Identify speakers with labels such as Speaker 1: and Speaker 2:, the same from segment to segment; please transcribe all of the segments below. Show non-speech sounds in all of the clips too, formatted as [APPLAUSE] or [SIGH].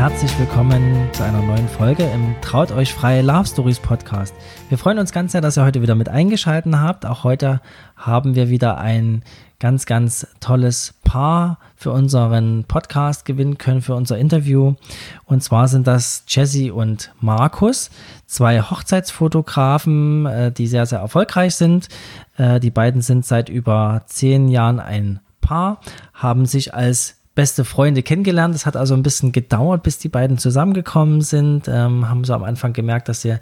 Speaker 1: Herzlich willkommen zu einer neuen Folge im Traut euch frei Love Stories Podcast. Wir freuen uns ganz sehr, dass ihr heute wieder mit eingeschaltet habt. Auch heute haben wir wieder ein ganz, ganz tolles Paar für unseren Podcast gewinnen können, für unser Interview. Und zwar sind das Jesse und Markus, zwei Hochzeitsfotografen, äh, die sehr, sehr erfolgreich sind. Äh, die beiden sind seit über zehn Jahren ein Paar, haben sich als beste Freunde kennengelernt. Es hat also ein bisschen gedauert, bis die beiden zusammengekommen sind. Ähm, haben so am Anfang gemerkt, dass sie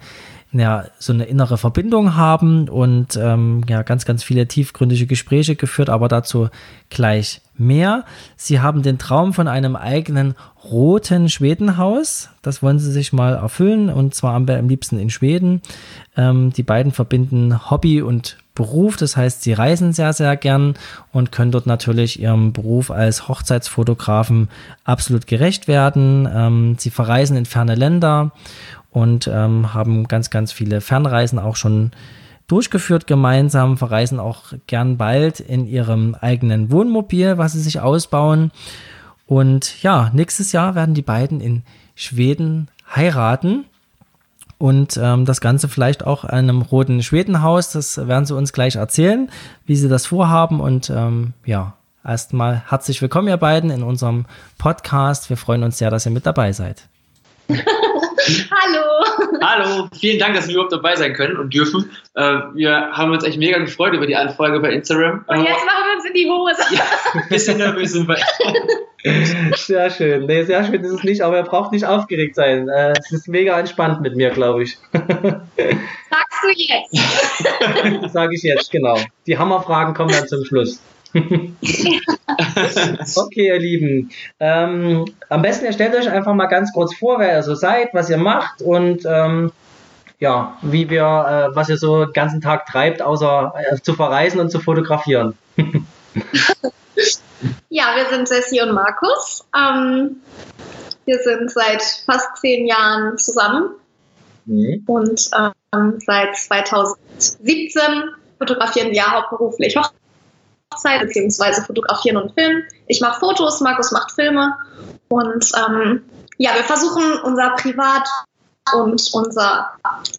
Speaker 1: ja, so eine innere Verbindung haben und ähm, ja, ganz, ganz viele tiefgründige Gespräche geführt, aber dazu gleich mehr. Sie haben den Traum von einem eigenen roten Schwedenhaus. Das wollen sie sich mal erfüllen und zwar am, liebsten in Schweden. Ähm, die beiden verbinden Hobby und Beruf. Das heißt, sie reisen sehr, sehr gern und können dort natürlich ihrem Beruf als Hochzeitsfotografen absolut gerecht werden. Ähm, sie verreisen in ferne Länder und ähm, haben ganz, ganz viele Fernreisen auch schon durchgeführt gemeinsam, verreisen auch gern bald in ihrem eigenen Wohnmobil, was sie sich ausbauen. Und ja, nächstes Jahr werden die beiden in Schweden heiraten und ähm, das Ganze vielleicht auch in einem roten Schwedenhaus. Das werden sie uns gleich erzählen, wie sie das vorhaben. Und ähm, ja, erstmal herzlich willkommen, ihr beiden, in unserem Podcast. Wir freuen uns sehr, dass ihr mit dabei seid. [LAUGHS]
Speaker 2: Hallo. Hallo, vielen Dank, dass wir überhaupt dabei sein können und dürfen. Äh, wir haben uns echt mega gefreut über die Anfrage bei Instagram.
Speaker 3: Und jetzt machen wir uns in die Hose.
Speaker 2: Ja, ein bisschen nervös sind wir. [LAUGHS]
Speaker 1: Sehr schön. Nee, sehr schön ist es nicht, aber er braucht nicht aufgeregt sein. Äh, es ist mega entspannt mit mir, glaube ich.
Speaker 3: Sagst du jetzt? [LAUGHS]
Speaker 1: Sag ich jetzt, genau. Die Hammerfragen kommen dann zum Schluss. [LAUGHS] okay, ihr Lieben. Ähm, am besten ihr stellt euch einfach mal ganz kurz vor, wer ihr so seid, was ihr macht und ähm, ja, wie wir, äh, was ihr so den ganzen Tag treibt, außer äh, zu verreisen und zu fotografieren. [LAUGHS]
Speaker 3: ja, wir sind Sessi und Markus. Ähm, wir sind seit fast zehn Jahren zusammen mhm. und ähm, seit 2017 fotografieren wir hauptberuflich Hochzeit beziehungsweise fotografieren und filmen. Ich mache Fotos, Markus macht Filme und ähm, ja, wir versuchen unser Privat und unser,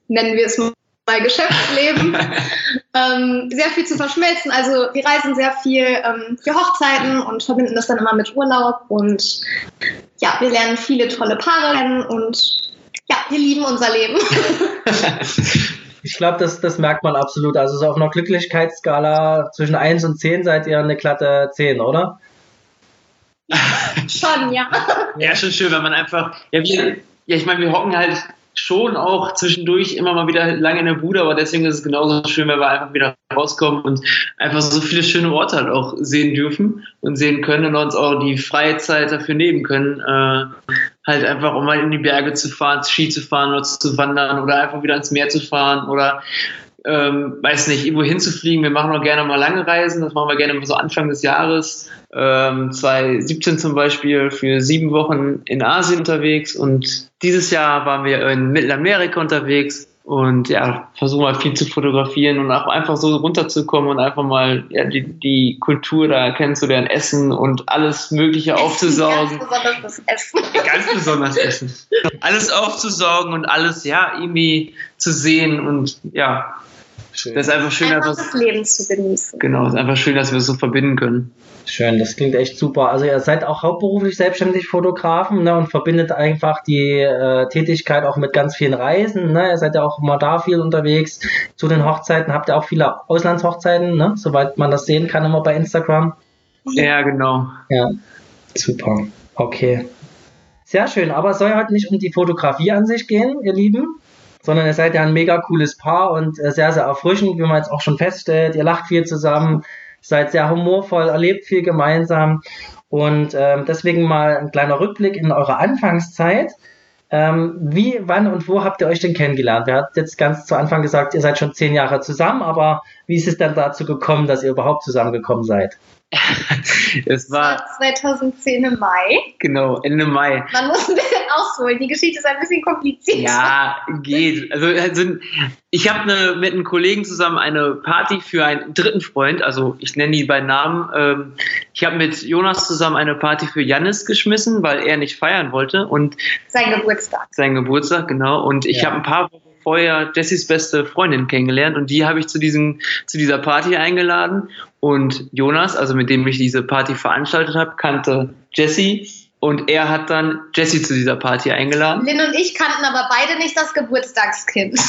Speaker 3: nennen wir es mal Geschäftsleben, [LAUGHS] ähm, sehr viel zu verschmelzen. Also wir reisen sehr viel ähm, für Hochzeiten und verbinden das dann immer mit Urlaub und ja, wir lernen viele tolle Paare kennen und ja, wir lieben unser Leben. [LAUGHS]
Speaker 1: Ich glaube, das, das merkt man absolut. Also so auf einer Glücklichkeitsskala zwischen 1 und 10 seid ihr eine glatte 10, oder? [LAUGHS]
Speaker 3: schon, ja.
Speaker 2: Ja, schon schön, wenn man einfach, ja, wir, ja ich meine, wir hocken halt schon auch zwischendurch immer mal wieder lange in der Bude, aber deswegen ist es genauso schön, wenn wir einfach wieder rauskommen und einfach so viele schöne Orte halt auch sehen dürfen und sehen können und uns auch die freie Zeit dafür nehmen können, äh, halt einfach um mal in die Berge zu fahren, Ski zu fahren oder zu wandern oder einfach wieder ins Meer zu fahren oder ähm, weiß nicht, irgendwo hinzufliegen. Wir machen auch gerne mal lange Reisen. Das machen wir gerne mal so Anfang des Jahres. Ähm, 2017 zum Beispiel für sieben Wochen in Asien unterwegs und dieses Jahr waren wir in Mittelamerika unterwegs und ja, versuchen mal viel zu fotografieren und auch einfach so runterzukommen und einfach mal ja, die, die Kultur da kennenzulernen, Essen und alles Mögliche Essen, aufzusaugen. Ganz besonders das Essen. Ganz besonders Essen. Alles aufzusaugen und alles ja irgendwie zu sehen und ja, Schön. Das ist einfach schön,
Speaker 3: einfach das Leben zu genießen.
Speaker 2: Genau, es ist einfach schön, dass wir es so verbinden können.
Speaker 1: Schön, das klingt echt super. Also ihr seid auch hauptberuflich selbstständig Fotografen ne, und verbindet einfach die äh, Tätigkeit auch mit ganz vielen Reisen. Ne? Ihr seid ja auch immer da viel unterwegs. Zu den Hochzeiten habt ihr auch viele Auslandshochzeiten, ne? soweit man das sehen kann, immer bei Instagram.
Speaker 2: Ja, genau.
Speaker 1: Ja, super. Okay. Sehr schön, aber es soll heute nicht um die Fotografie an sich gehen, ihr Lieben, sondern ihr seid ja ein mega cooles Paar und äh, sehr, sehr erfrischend, wie man jetzt auch schon feststellt. Ihr lacht viel zusammen, seid sehr humorvoll, erlebt viel gemeinsam. Und ähm, deswegen mal ein kleiner Rückblick in eure Anfangszeit. Ähm, wie, wann und wo habt ihr euch denn kennengelernt? Wir habt jetzt ganz zu Anfang gesagt, ihr seid schon zehn Jahre zusammen, aber wie ist es denn dazu gekommen, dass ihr überhaupt zusammengekommen seid?
Speaker 2: Es war
Speaker 3: 2010 im Mai.
Speaker 2: Genau, Ende Mai.
Speaker 3: Man muss ein bisschen ausholen. Die Geschichte ist ein bisschen kompliziert.
Speaker 2: Ja, geht. Also, also ich habe ne, mit einem Kollegen zusammen eine Party für einen dritten Freund, also ich nenne ihn bei Namen. Ähm, ich habe mit Jonas zusammen eine Party für Jannis geschmissen, weil er nicht feiern wollte und
Speaker 3: sein Geburtstag.
Speaker 2: Sein Geburtstag, genau. Und ich ja. habe ein paar Wochen vorher Jessys beste Freundin kennengelernt und die habe ich zu, diesem, zu dieser Party eingeladen. Und Jonas, also mit dem ich diese Party veranstaltet habe, kannte Jessie und er hat dann Jessie zu dieser Party eingeladen.
Speaker 3: Lynn und ich kannten aber beide nicht das Geburtstagskind.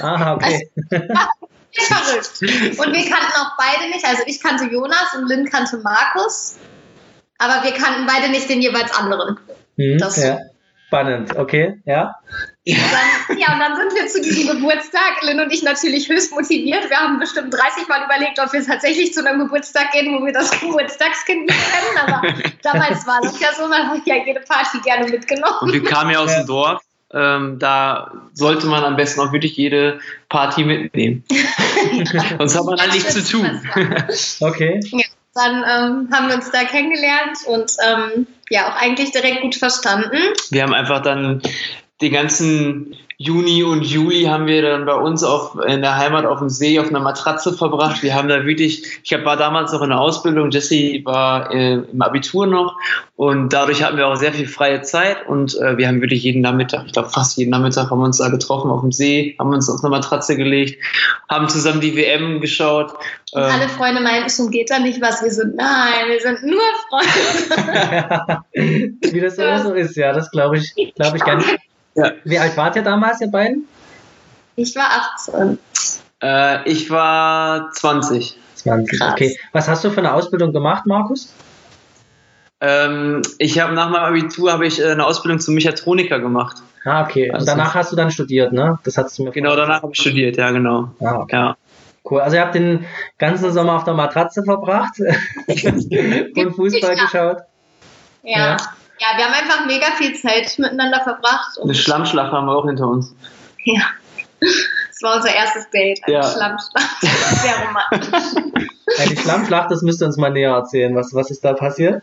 Speaker 1: Ah, okay.
Speaker 3: Also, verrückt. Und wir kannten auch beide nicht, also ich kannte Jonas und Lynn kannte Markus, aber wir kannten beide nicht den jeweils anderen.
Speaker 1: Hm, das ja. Spannend, okay, ja.
Speaker 3: Und dann, ja, und dann sind wir zu diesem Geburtstag, Lynn und ich natürlich höchst motiviert. Wir haben bestimmt 30 Mal überlegt, ob wir tatsächlich zu einem Geburtstag gehen, wo wir das Geburtstagskind nicht kennen. Aber [LAUGHS] damals war das ja so, man hat ja jede Party gerne mitgenommen.
Speaker 2: Und wir kamen ja aus dem Dorf. Ähm, da sollte man am besten auch wirklich jede Party mitnehmen. [LAUGHS] Sonst hat man halt nichts zu tun. [LAUGHS]
Speaker 1: okay.
Speaker 3: Ja, dann ähm, haben wir uns da kennengelernt und ähm, ja auch eigentlich direkt gut verstanden.
Speaker 2: Wir haben einfach dann den ganzen Juni und Juli haben wir dann bei uns auf, in der Heimat auf dem See auf einer Matratze verbracht. Wir haben da wirklich, ich war damals noch in der Ausbildung, Jesse war äh, im Abitur noch und dadurch hatten wir auch sehr viel freie Zeit und äh, wir haben wirklich jeden Nachmittag, ich glaube fast jeden Nachmittag haben wir uns da getroffen auf dem See, haben uns auf eine Matratze gelegt, haben zusammen die WM geschaut.
Speaker 3: Und ähm, alle Freunde meinten schon, geht da nicht was? Wir sind, nein, wir sind nur Freunde. [LAUGHS]
Speaker 1: Wie das immer so ist, ja, das glaube ich, glaube ich gar nicht. Ja. Wie alt wart ihr damals, ihr beiden?
Speaker 3: Ich war 18.
Speaker 2: Äh, ich war 20.
Speaker 1: 20, Krass. okay. Was hast du für eine Ausbildung gemacht, Markus?
Speaker 2: Ähm, ich habe nach meinem Abitur habe ich äh, eine Ausbildung zum Mechatroniker gemacht.
Speaker 1: Ah, okay. Also Und danach hast du dann studiert, ne? Das hast du mir
Speaker 2: Genau, danach habe ich studiert, ja, genau. Ah, okay. Ja.
Speaker 1: Cool. Also ihr habt den ganzen Sommer auf der Matratze verbracht [LAUGHS] [LAUGHS] und Fußball geschaut.
Speaker 3: Ja. ja. Ja, wir haben einfach mega viel Zeit miteinander verbracht.
Speaker 2: Eine Schlammschlacht haben wir auch hinter uns.
Speaker 3: Ja. Das war unser erstes Date, eine ja. Schlammschlacht. Sehr romantisch.
Speaker 1: Eine Schlammschlacht, das müsst ihr uns mal näher erzählen. Was, was ist da passiert?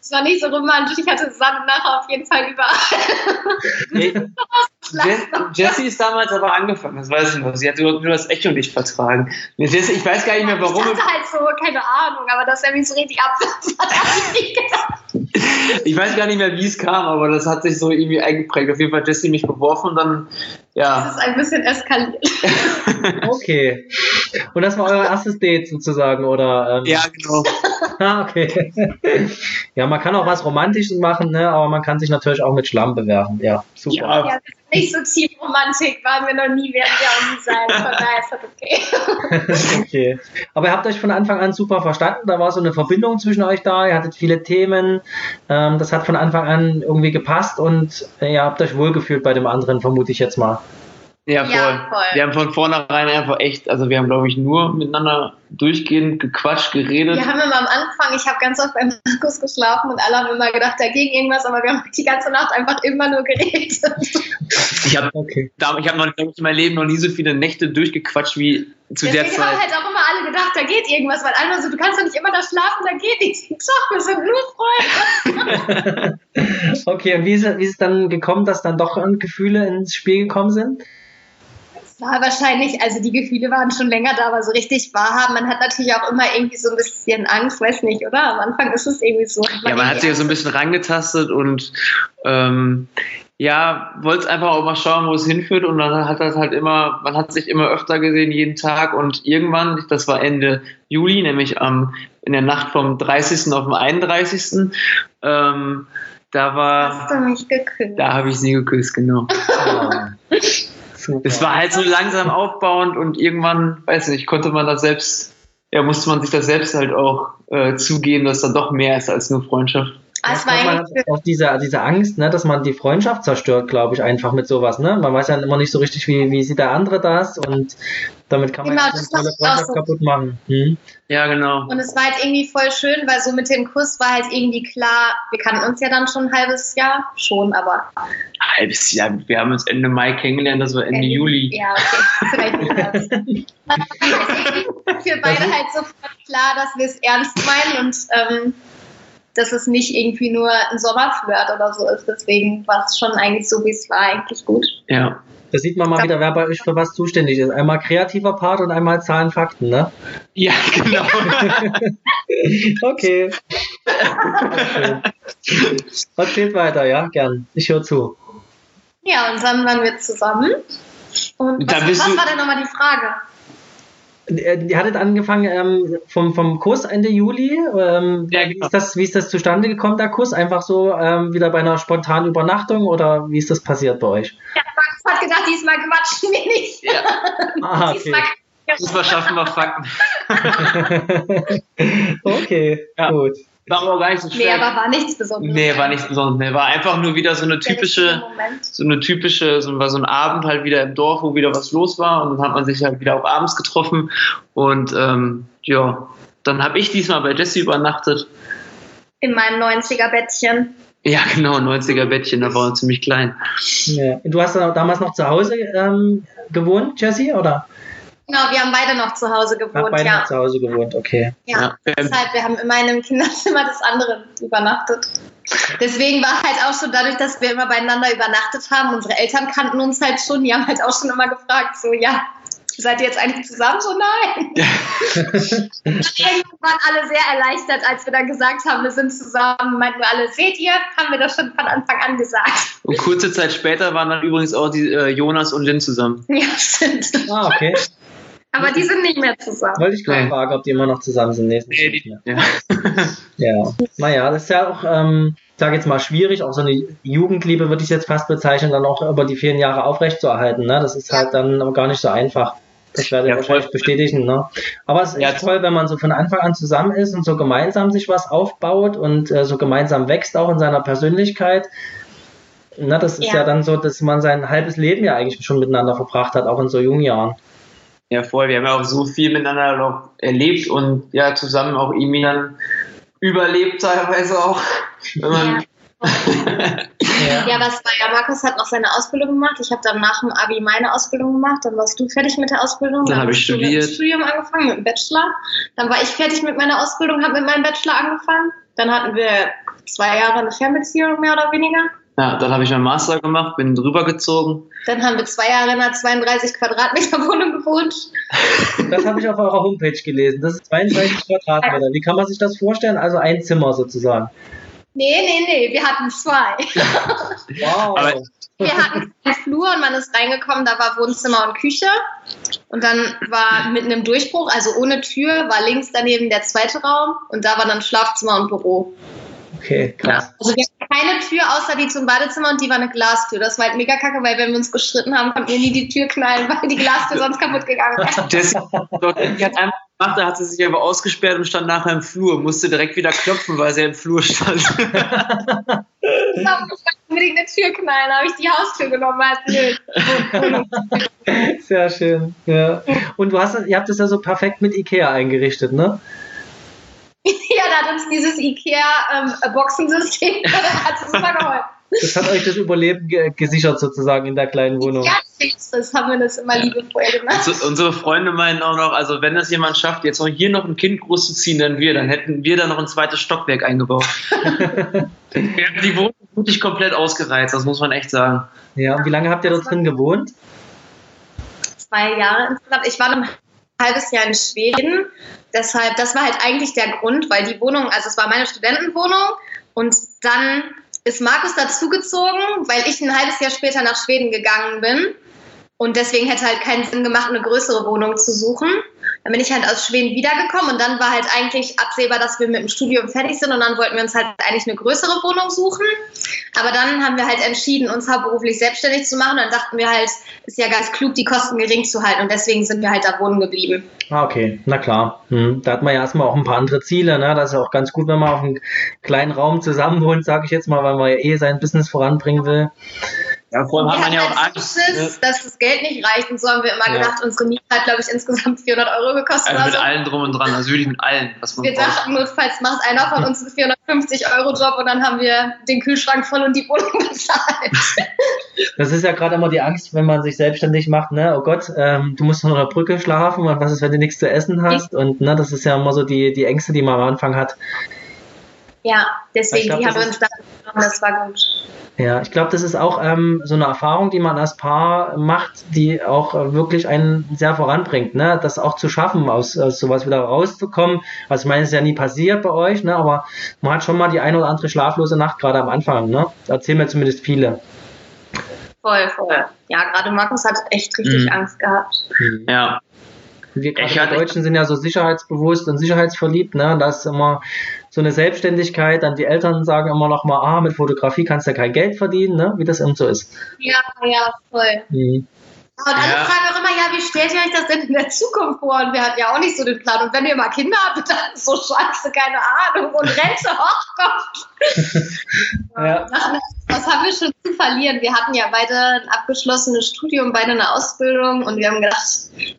Speaker 3: Es war nicht so romantisch. Ich hatte Sand nachher auf jeden Fall überall. [LAUGHS]
Speaker 2: Jessie ist damals aber angefangen, das weiß ich noch. Sie hat nur das Echo nicht vertragen. Ich weiß gar nicht mehr, warum.
Speaker 3: Ich hatte halt so, keine Ahnung, aber dass er mich so richtig abwirft, [LAUGHS] hat er nicht
Speaker 2: gedacht. Ich weiß gar nicht mehr, wie es kam, aber das hat sich so irgendwie eingeprägt. Auf jeden Fall hat Jessie mich beworfen und dann, ja.
Speaker 3: Das ist ein bisschen eskaliert. [LAUGHS]
Speaker 1: okay. Und das war euer erstes Date sozusagen, oder?
Speaker 2: Ähm? Ja, genau. [LAUGHS]
Speaker 1: ah, okay. ja, man kann auch was Romantisches machen, ne? aber man kann sich natürlich auch mit Schlamm bewerfen. Ja,
Speaker 3: super. Ja, ja nicht so tief Romantik waren wir noch nie, werden wir auch nie sein. Von daher ist das okay. [LAUGHS] [LAUGHS]
Speaker 1: okay. Aber ihr habt euch von Anfang an super verstanden. Da war so eine Verbindung zwischen euch da. Ihr hattet viele Themen. Ähm, das hat von Anfang an irgendwie gepasst und äh, ihr habt euch wohlgefühlt bei dem anderen, vermute ich jetzt mal.
Speaker 2: Ja voll. ja, voll. Wir haben von vornherein einfach echt, also wir haben, glaube ich, nur miteinander durchgehend gequatscht, geredet.
Speaker 3: Wir haben immer am Anfang, ich habe ganz oft bei Markus geschlafen und alle haben immer gedacht, da ging irgendwas, aber wir haben die ganze Nacht einfach immer nur geredet.
Speaker 2: Ich habe okay. hab noch in meinem Leben noch nie so viele Nächte durchgequatscht wie zu Deswegen der Zeit.
Speaker 3: haben halt auch immer alle gedacht, da geht irgendwas, weil alle so, du kannst doch nicht immer da schlafen, da geht nichts. Doch, wir sind
Speaker 1: nur Freunde. [LAUGHS] okay, und wie ist, wie ist es dann gekommen, dass dann doch Gefühle ins Spiel gekommen sind?
Speaker 3: War wahrscheinlich, also die Gefühle waren schon länger da, aber so richtig wahrhaben. Man hat natürlich auch immer irgendwie so ein bisschen Angst, weiß nicht, oder? Am Anfang ist es irgendwie so.
Speaker 2: Man ja, man hat sich ja so ein bisschen rangetastet und ähm, ja, wollte einfach auch mal schauen, wo es hinführt und dann hat das halt immer, man hat sich immer öfter gesehen, jeden Tag und irgendwann, das war Ende Juli, nämlich am, in der Nacht vom 30. auf den 31. Ähm, da war.
Speaker 3: Hast du mich geküsst?
Speaker 2: Da habe ich sie geküsst, genau. [LAUGHS] [LAUGHS] Super. Es war halt so langsam aufbauend und irgendwann, weiß nicht, konnte man das selbst, ja, musste man sich das selbst halt auch äh, zugeben, dass da doch mehr ist als nur Freundschaft.
Speaker 3: Ah, es war
Speaker 1: man hat auch diese, diese Angst, ne, dass man die Freundschaft zerstört, glaube ich, einfach mit sowas. Ne? Man weiß ja immer nicht so richtig, wie, wie sieht der andere das und damit kann man
Speaker 3: Genau,
Speaker 1: ja
Speaker 3: das
Speaker 1: tolle Freundschaft
Speaker 3: so.
Speaker 1: kaputt machen. Hm?
Speaker 2: Ja, genau.
Speaker 3: Und es war halt irgendwie voll schön, weil so mit dem Kuss war halt irgendwie klar, wir kannten uns ja dann schon ein halbes Jahr, schon, aber
Speaker 2: Halbes Jahr. Wir haben uns Ende Mai kennengelernt, das war Ende Juli.
Speaker 3: Ja, okay, [LAUGHS] vielleicht nicht das. [LAUGHS] [LAUGHS] Für beide halt sofort klar, dass wir es ernst meinen und ähm, dass es nicht irgendwie nur ein Sommerflirt oder so ist. Deswegen war es schon eigentlich so, wie es war, eigentlich gut.
Speaker 2: Ja.
Speaker 1: Da sieht man mal wieder, wer bei euch für was zuständig ist. Einmal kreativer Part und einmal Zahlen, Fakten, ne?
Speaker 2: Ja, [LAUGHS] genau. [LAUGHS]
Speaker 1: Okay. Erzählt weiter, ja, gern. Ich höre zu.
Speaker 3: Ja, und dann waren wir zusammen. Und was, was war denn nochmal die Frage?
Speaker 1: Äh, Ihr hattet angefangen ähm, vom, vom Kuss Ende Juli. Ähm,
Speaker 2: Ja,
Speaker 1: wie,
Speaker 2: genau.
Speaker 1: ist das, wie ist das zustande gekommen, der Kuss? Einfach so ähm, wieder bei einer spontanen Übernachtung oder wie ist das passiert bei euch?
Speaker 3: Ja, Max hat gedacht, diesmal quatschen wir nicht.
Speaker 2: ja. [LAUGHS]
Speaker 1: Ah, okay.
Speaker 3: Diesmal
Speaker 2: Diesmal schaffen wir Fakten. [LAUGHS]
Speaker 1: okay,
Speaker 2: Ja.
Speaker 1: gut.
Speaker 2: War aber auch gar nicht so
Speaker 3: Nee,
Speaker 2: schwer.
Speaker 3: aber war nichts Besonderes.
Speaker 2: Nee, war nichts Besonderes. Nee, war einfach nur wieder so eine typische, so eine typische, so war so ein Abend halt wieder im Dorf, wo wieder was los war und dann hat man sich halt wieder auch abends getroffen und ähm, ja, dann habe ich diesmal bei Jesse übernachtet.
Speaker 3: In meinem 90er-Bettchen.
Speaker 2: Ja, genau, 90er Bettchen, da war er ziemlich klein.
Speaker 1: Ja. Du hast dann damals noch zu Hause ähm, gewohnt, Jessie, oder?
Speaker 3: Genau, wir haben beide noch zu Hause gewohnt,
Speaker 1: beide
Speaker 3: ja.
Speaker 1: noch zu Hause gewohnt, okay.
Speaker 3: Ja,
Speaker 2: Ja.
Speaker 3: deshalb, wir haben immer in einem Kinderzimmer des anderen übernachtet. Deswegen war halt auch schon dadurch, dass wir immer beieinander übernachtet haben, unsere Eltern kannten uns halt schon, die haben halt auch schon immer gefragt, so, ja, seid ihr jetzt eigentlich zusammen? So, nein. [LAUGHS] Irgendwann waren alle sehr erleichtert, als wir dann gesagt haben, wir sind zusammen, meinten wir alle, seht ihr, haben wir das schon von Anfang an gesagt.
Speaker 2: Und kurze Zeit später waren dann übrigens auch die äh, Jonas und Lynn zusammen.
Speaker 3: Ja, stimmt.
Speaker 1: Ah, okay.
Speaker 3: Aber die sind nicht mehr zusammen.
Speaker 1: Wollte ich gerade fragen, ob die immer noch zusammen sind. Nee,
Speaker 2: Nee,
Speaker 1: nicht mehr.
Speaker 2: ja.
Speaker 1: Ja, naja, das ist ja auch, ähm, ich sage jetzt mal schwierig, auch so eine Jugendliebe würde ich jetzt fast bezeichnen, dann auch über die vielen Jahre aufrechtzuerhalten. Ne? Das ist halt dann auch gar nicht so einfach. Das werde ich
Speaker 2: Ja,
Speaker 1: wahrscheinlich
Speaker 2: voll.
Speaker 1: bestätigen. Ne? Aber es ist
Speaker 2: Ja.
Speaker 1: toll, wenn man so von Anfang an zusammen ist und so gemeinsam sich was aufbaut und äh, so gemeinsam wächst auch in seiner Persönlichkeit. Na, das ist ja.
Speaker 3: Ja.
Speaker 1: dann so, dass man sein halbes Leben ja eigentlich schon miteinander verbracht hat, auch in so jungen Jahren.
Speaker 2: Ja, voll. Wir haben ja auch so viel miteinander noch erlebt und ja, zusammen auch irgendwie dann überlebt teilweise auch. Wenn man,
Speaker 1: Ja. [LAUGHS]
Speaker 3: Ja, was war ja, Markus hat noch seine Ausbildung gemacht. Ich habe dann nach dem Abi meine Ausbildung gemacht. Dann warst du fertig mit der Ausbildung.
Speaker 2: Dann habe ich studiert.
Speaker 3: Mit dem Studium angefangen, mit dem Bachelor. Dann war ich fertig mit meiner Ausbildung, habe mit meinem Bachelor angefangen. Dann hatten wir zwei Jahre eine Fernbeziehung, mehr oder weniger.
Speaker 2: Ja, dann habe ich meinen Master gemacht, bin drüber gezogen.
Speaker 3: Dann haben wir zwei Jahre in einer 32 Quadratmeter Wohnung gewohnt.
Speaker 1: Das habe ich auf eurer Homepage gelesen. Das ist 32 Quadratmeter. Wie kann man sich das vorstellen? Also ein Zimmer sozusagen.
Speaker 3: Nee, nee, nee, wir hatten zwei.
Speaker 1: Wow.
Speaker 2: Aber-
Speaker 3: Wir hatten einen Flur und man ist reingekommen, da war Wohnzimmer und Küche. Und dann war mitten im Durchbruch, also ohne Tür, war links daneben der zweite Raum und da war dann Schlafzimmer und Büro.
Speaker 1: Okay, krass.
Speaker 3: Also wir hatten keine Tür außer die zum Badezimmer und die war eine Glastür. Das war halt mega kacke, weil wenn wir uns gestritten haben, konnten wir nie die Tür knallen, [LAUGHS] weil die Glastür sonst kaputt gegangen wäre. [LAUGHS]
Speaker 2: Jessie die hat einfach gemacht, da hat sie sich aber ausgesperrt und stand nachher im Flur, musste direkt wieder klopfen, weil sie im Flur stand.
Speaker 3: Ich wollte unbedingt eine Tür knallen, habe ich die Haustür genommen. Als nö. [LAUGHS]
Speaker 1: Sehr schön. Ja. Und du hast, ihr habt das ja so perfekt mit Ikea eingerichtet, ne? [LAUGHS]
Speaker 3: Ja, da hat uns dieses IKEA-Boxensystem, [LAUGHS] hat es mal geholfen.
Speaker 1: Das hat euch das Überleben ge gesichert sozusagen in der kleinen Wohnung.
Speaker 3: Ja, das haben wir das immer liebevoll gemacht.
Speaker 2: So, unsere Freunde meinen auch noch, also wenn das jemand schafft, jetzt noch hier noch ein Kind großzuziehen, dann wir, dann hätten wir da noch ein zweites Stockwerk eingebaut. [LAUGHS] Wir haben die Wohnung wirklich komplett ausgereizt, das muss man echt sagen.
Speaker 1: Ja, und wie lange habt ihr dort drin gewohnt?
Speaker 3: Zwei Jahre insgesamt. Ich war ein halbes Jahr in Schweden. Deshalb, das war halt eigentlich der Grund, weil die Wohnung, also es war meine Studentenwohnung und dann ist Markus dazugezogen, weil ich ein halbes Jahr später nach Schweden gegangen bin. Und deswegen hätte halt keinen Sinn gemacht, eine größere Wohnung zu suchen. Dann bin ich halt aus Schweden wiedergekommen und dann war halt eigentlich absehbar, dass wir mit dem Studium fertig sind und dann wollten wir uns halt eigentlich eine größere Wohnung suchen. Aber dann haben wir halt entschieden, uns hauptberuflich selbstständig zu machen und dann dachten wir halt, ist ja ganz klug, die Kosten gering zu halten und deswegen sind wir halt da wohnen geblieben.
Speaker 1: Ah, okay, na klar. Hm. Da hat man ja erstmal auch ein paar andere Ziele. Ne? Das ist auch ganz gut, wenn man auf einem kleinen Raum zusammen wohnt, sage ich jetzt mal, weil man ja eh sein Business voranbringen will.
Speaker 2: Ja, vor allem hat man ja auch
Speaker 3: Angst, ne? dass das Geld nicht reicht. Und so haben wir immer ja. gedacht, unsere Miete hat, glaube ich, insgesamt 400 Euro gekostet.
Speaker 2: Also mit so. allen drum und dran, also wirklich mit allen.
Speaker 3: Was man wir braucht. dachten, notfalls macht einer von uns einen 450-Euro-Job und dann haben wir den Kühlschrank voll und die Wohnung bezahlt. [LAUGHS]
Speaker 1: Das ist ja gerade immer die Angst, wenn man sich selbstständig macht. Ne? Oh Gott, ähm, du musst noch der Brücke schlafen und was ist, wenn du nichts zu essen hast? Und ne, das ist ja immer so die, die Ängste, die man am Anfang hat.
Speaker 3: Ja, deswegen, glaub, die haben wir uns da genommen, das war gut.
Speaker 1: Ja, ich glaube, das ist auch ähm, so eine Erfahrung, die man als Paar macht, die auch äh, wirklich einen sehr voranbringt, ne? Das auch zu schaffen, aus, aus sowas wieder rauszukommen. Also ich meine, es ist ja nie passiert bei euch, ne? Aber man hat schon mal die eine oder andere schlaflose Nacht gerade am Anfang, ne? Erzählen mir zumindest viele.
Speaker 3: Voll, voll. Ja, gerade Markus hat echt richtig mhm. Angst gehabt.
Speaker 2: Mhm. Ja.
Speaker 1: Wir gerade Deutschen sind ja so sicherheitsbewusst und sicherheitsverliebt, ne? Da ist immer so eine Selbstständigkeit, dann die Eltern sagen immer noch mal, ah, mit Fotografie kannst du ja kein Geld verdienen, ne? wie das eben so ist.
Speaker 3: Ja, ja, voll. Mhm. Und alle ja. fragen auch immer, ja, wie stellt ihr euch das denn in der Zukunft vor? Und wir hatten ja auch nicht so den Plan. Und wenn ihr mal Kinder habt, [LAUGHS] dann so scheiße, keine Ahnung. Und Rente, oh Gott. [LAUGHS] ja. Was haben wir schon zu verlieren? Wir hatten ja beide ein abgeschlossenes Studium, beide eine Ausbildung. Und wir haben gedacht,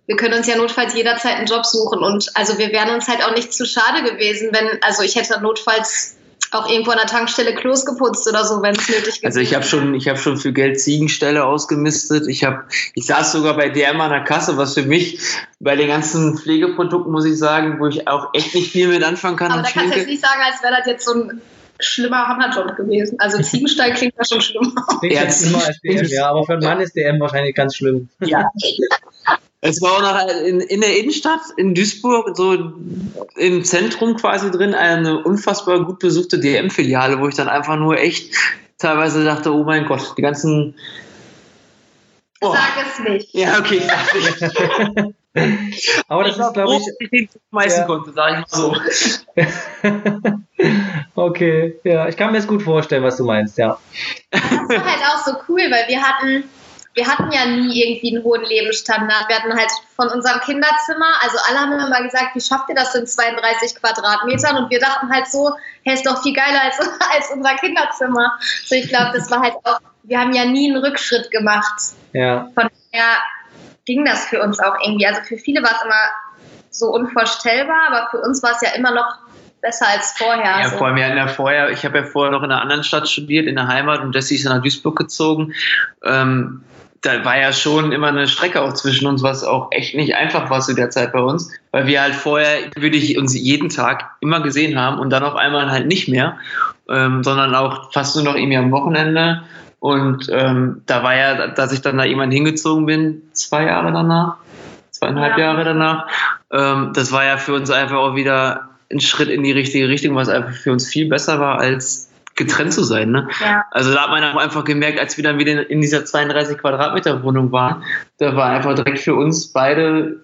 Speaker 3: wir können uns ja notfalls jederzeit einen Job suchen. Und also wir wären uns halt auch nicht zu schade gewesen, wenn, also ich hätte notfalls auch irgendwo an der Tankstelle Klos geputzt oder so, wenn es nötig
Speaker 2: ist. Also ich habe schon, ich habe schon für Geld Ziegenstelle ausgemistet. Ich habe, ich saß sogar bei DM an der Kasse, was für mich bei den ganzen Pflegeprodukten muss ich sagen, wo ich auch echt nicht viel mit anfangen kann.
Speaker 3: Aber da kannst du jetzt nicht sagen, als wäre das jetzt so ein schlimmer Hammerjob gewesen. Also Ziegenstall klingt [LAUGHS] ja schon schlimm.
Speaker 1: Ja, ja, aber für einen Mann ist DM wahrscheinlich ganz schlimm.
Speaker 2: Ja. Es war auch noch in, in der Innenstadt in Duisburg, so im Zentrum quasi drin, eine unfassbar gut besuchte DM-Filiale, wo ich dann einfach nur echt teilweise dachte, oh mein Gott, die ganzen.
Speaker 3: Oh. Sag es nicht.
Speaker 2: Ja, okay, sag nicht. [LAUGHS]
Speaker 1: Aber das ich ist, glaube ich.
Speaker 2: Ich den schmeißen ja. konnte, sag ich mal so. [LAUGHS]
Speaker 1: okay, ja, ich kann mir das gut vorstellen, was du meinst, ja.
Speaker 3: Das war halt auch so cool, weil wir hatten wir hatten ja nie irgendwie einen hohen Lebensstandard. Wir hatten halt von unserem Kinderzimmer, also alle haben immer gesagt, wie schafft ihr das in 32 Quadratmetern? Und wir dachten halt so, hey, ist doch viel geiler als, [LAUGHS] als unser Kinderzimmer. So, ich glaube, das war halt auch, wir haben ja nie einen Rückschritt gemacht.
Speaker 1: Ja.
Speaker 3: Von daher ging das für uns auch irgendwie. Also für viele war es immer so unvorstellbar, aber für uns war es ja immer noch besser als vorher.
Speaker 2: Ja, so. vor allem, wir hatten ja vorher, ich habe ja vorher noch in einer anderen Stadt studiert, in der Heimat, und Jesse ist nach Duisburg gezogen. Ähm, da war ja schon immer eine Strecke auch zwischen uns, was auch echt nicht einfach war zu der Zeit bei uns, weil wir halt vorher würde ich uns jeden Tag immer gesehen haben und dann auf einmal halt nicht mehr, ähm, sondern auch fast nur noch irgendwie am Wochenende. Und ähm, da war ja, dass ich dann da jemand hingezogen bin, zwei Jahre danach, zweieinhalb ja. Jahre danach, ähm, das war ja für uns einfach auch wieder ein Schritt in die richtige Richtung, was einfach für uns viel besser war als getrennt zu sein. Ne? Ja. Also da hat man auch einfach gemerkt, als wir dann wieder in dieser 32 Quadratmeter Wohnung waren, da war einfach direkt für uns beide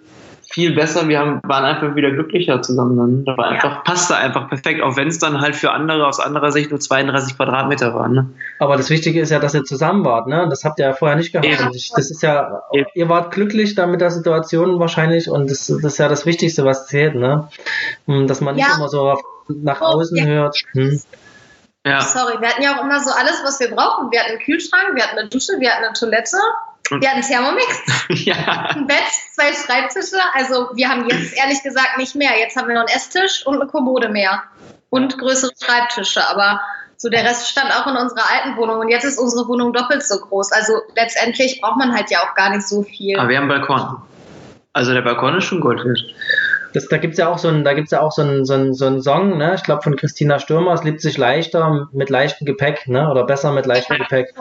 Speaker 2: viel besser. Wir haben, waren einfach wieder glücklicher zusammen. Dann. Da war einfach, ja. passte einfach perfekt, auch wenn es dann halt für andere aus anderer Sicht nur 32 Quadratmeter waren. Ne?
Speaker 1: Aber das Wichtige ist ja, dass ihr zusammen wart. Ne? Das habt ihr ja vorher nicht gehabt. Ja. Das ist ja, ihr wart glücklich da mit der Situation wahrscheinlich und das, das ist ja das Wichtigste, was zählt. Ne? Hm, dass man nicht immer so nach außen hört. Hm.
Speaker 3: Ja. Sorry, wir hatten ja auch immer so alles, was wir brauchen. Wir hatten einen Kühlschrank, wir hatten eine Dusche, wir hatten eine Toilette, wir hatten Thermomix, [LAUGHS] ja. ein Bett, zwei Schreibtische. Also wir haben jetzt ehrlich gesagt nicht mehr. Jetzt haben wir noch einen Esstisch und eine Kommode mehr und größere Schreibtische. Aber so der Rest stand auch in unserer alten Wohnung und jetzt ist unsere Wohnung doppelt so groß. Also letztendlich braucht man halt ja auch gar nicht so viel.
Speaker 2: Aber wir haben einen Balkon. Also der Balkon ist schon Gold wert.
Speaker 1: Das, da gibt's ja auch so ein, da gibt's ja auch so ein, so ein, so ein Song, ne? Ich glaube von Christina Stürmer, es liebt sich leichter mit leichtem Gepäck, ne? Oder besser mit leichtem Gepäck.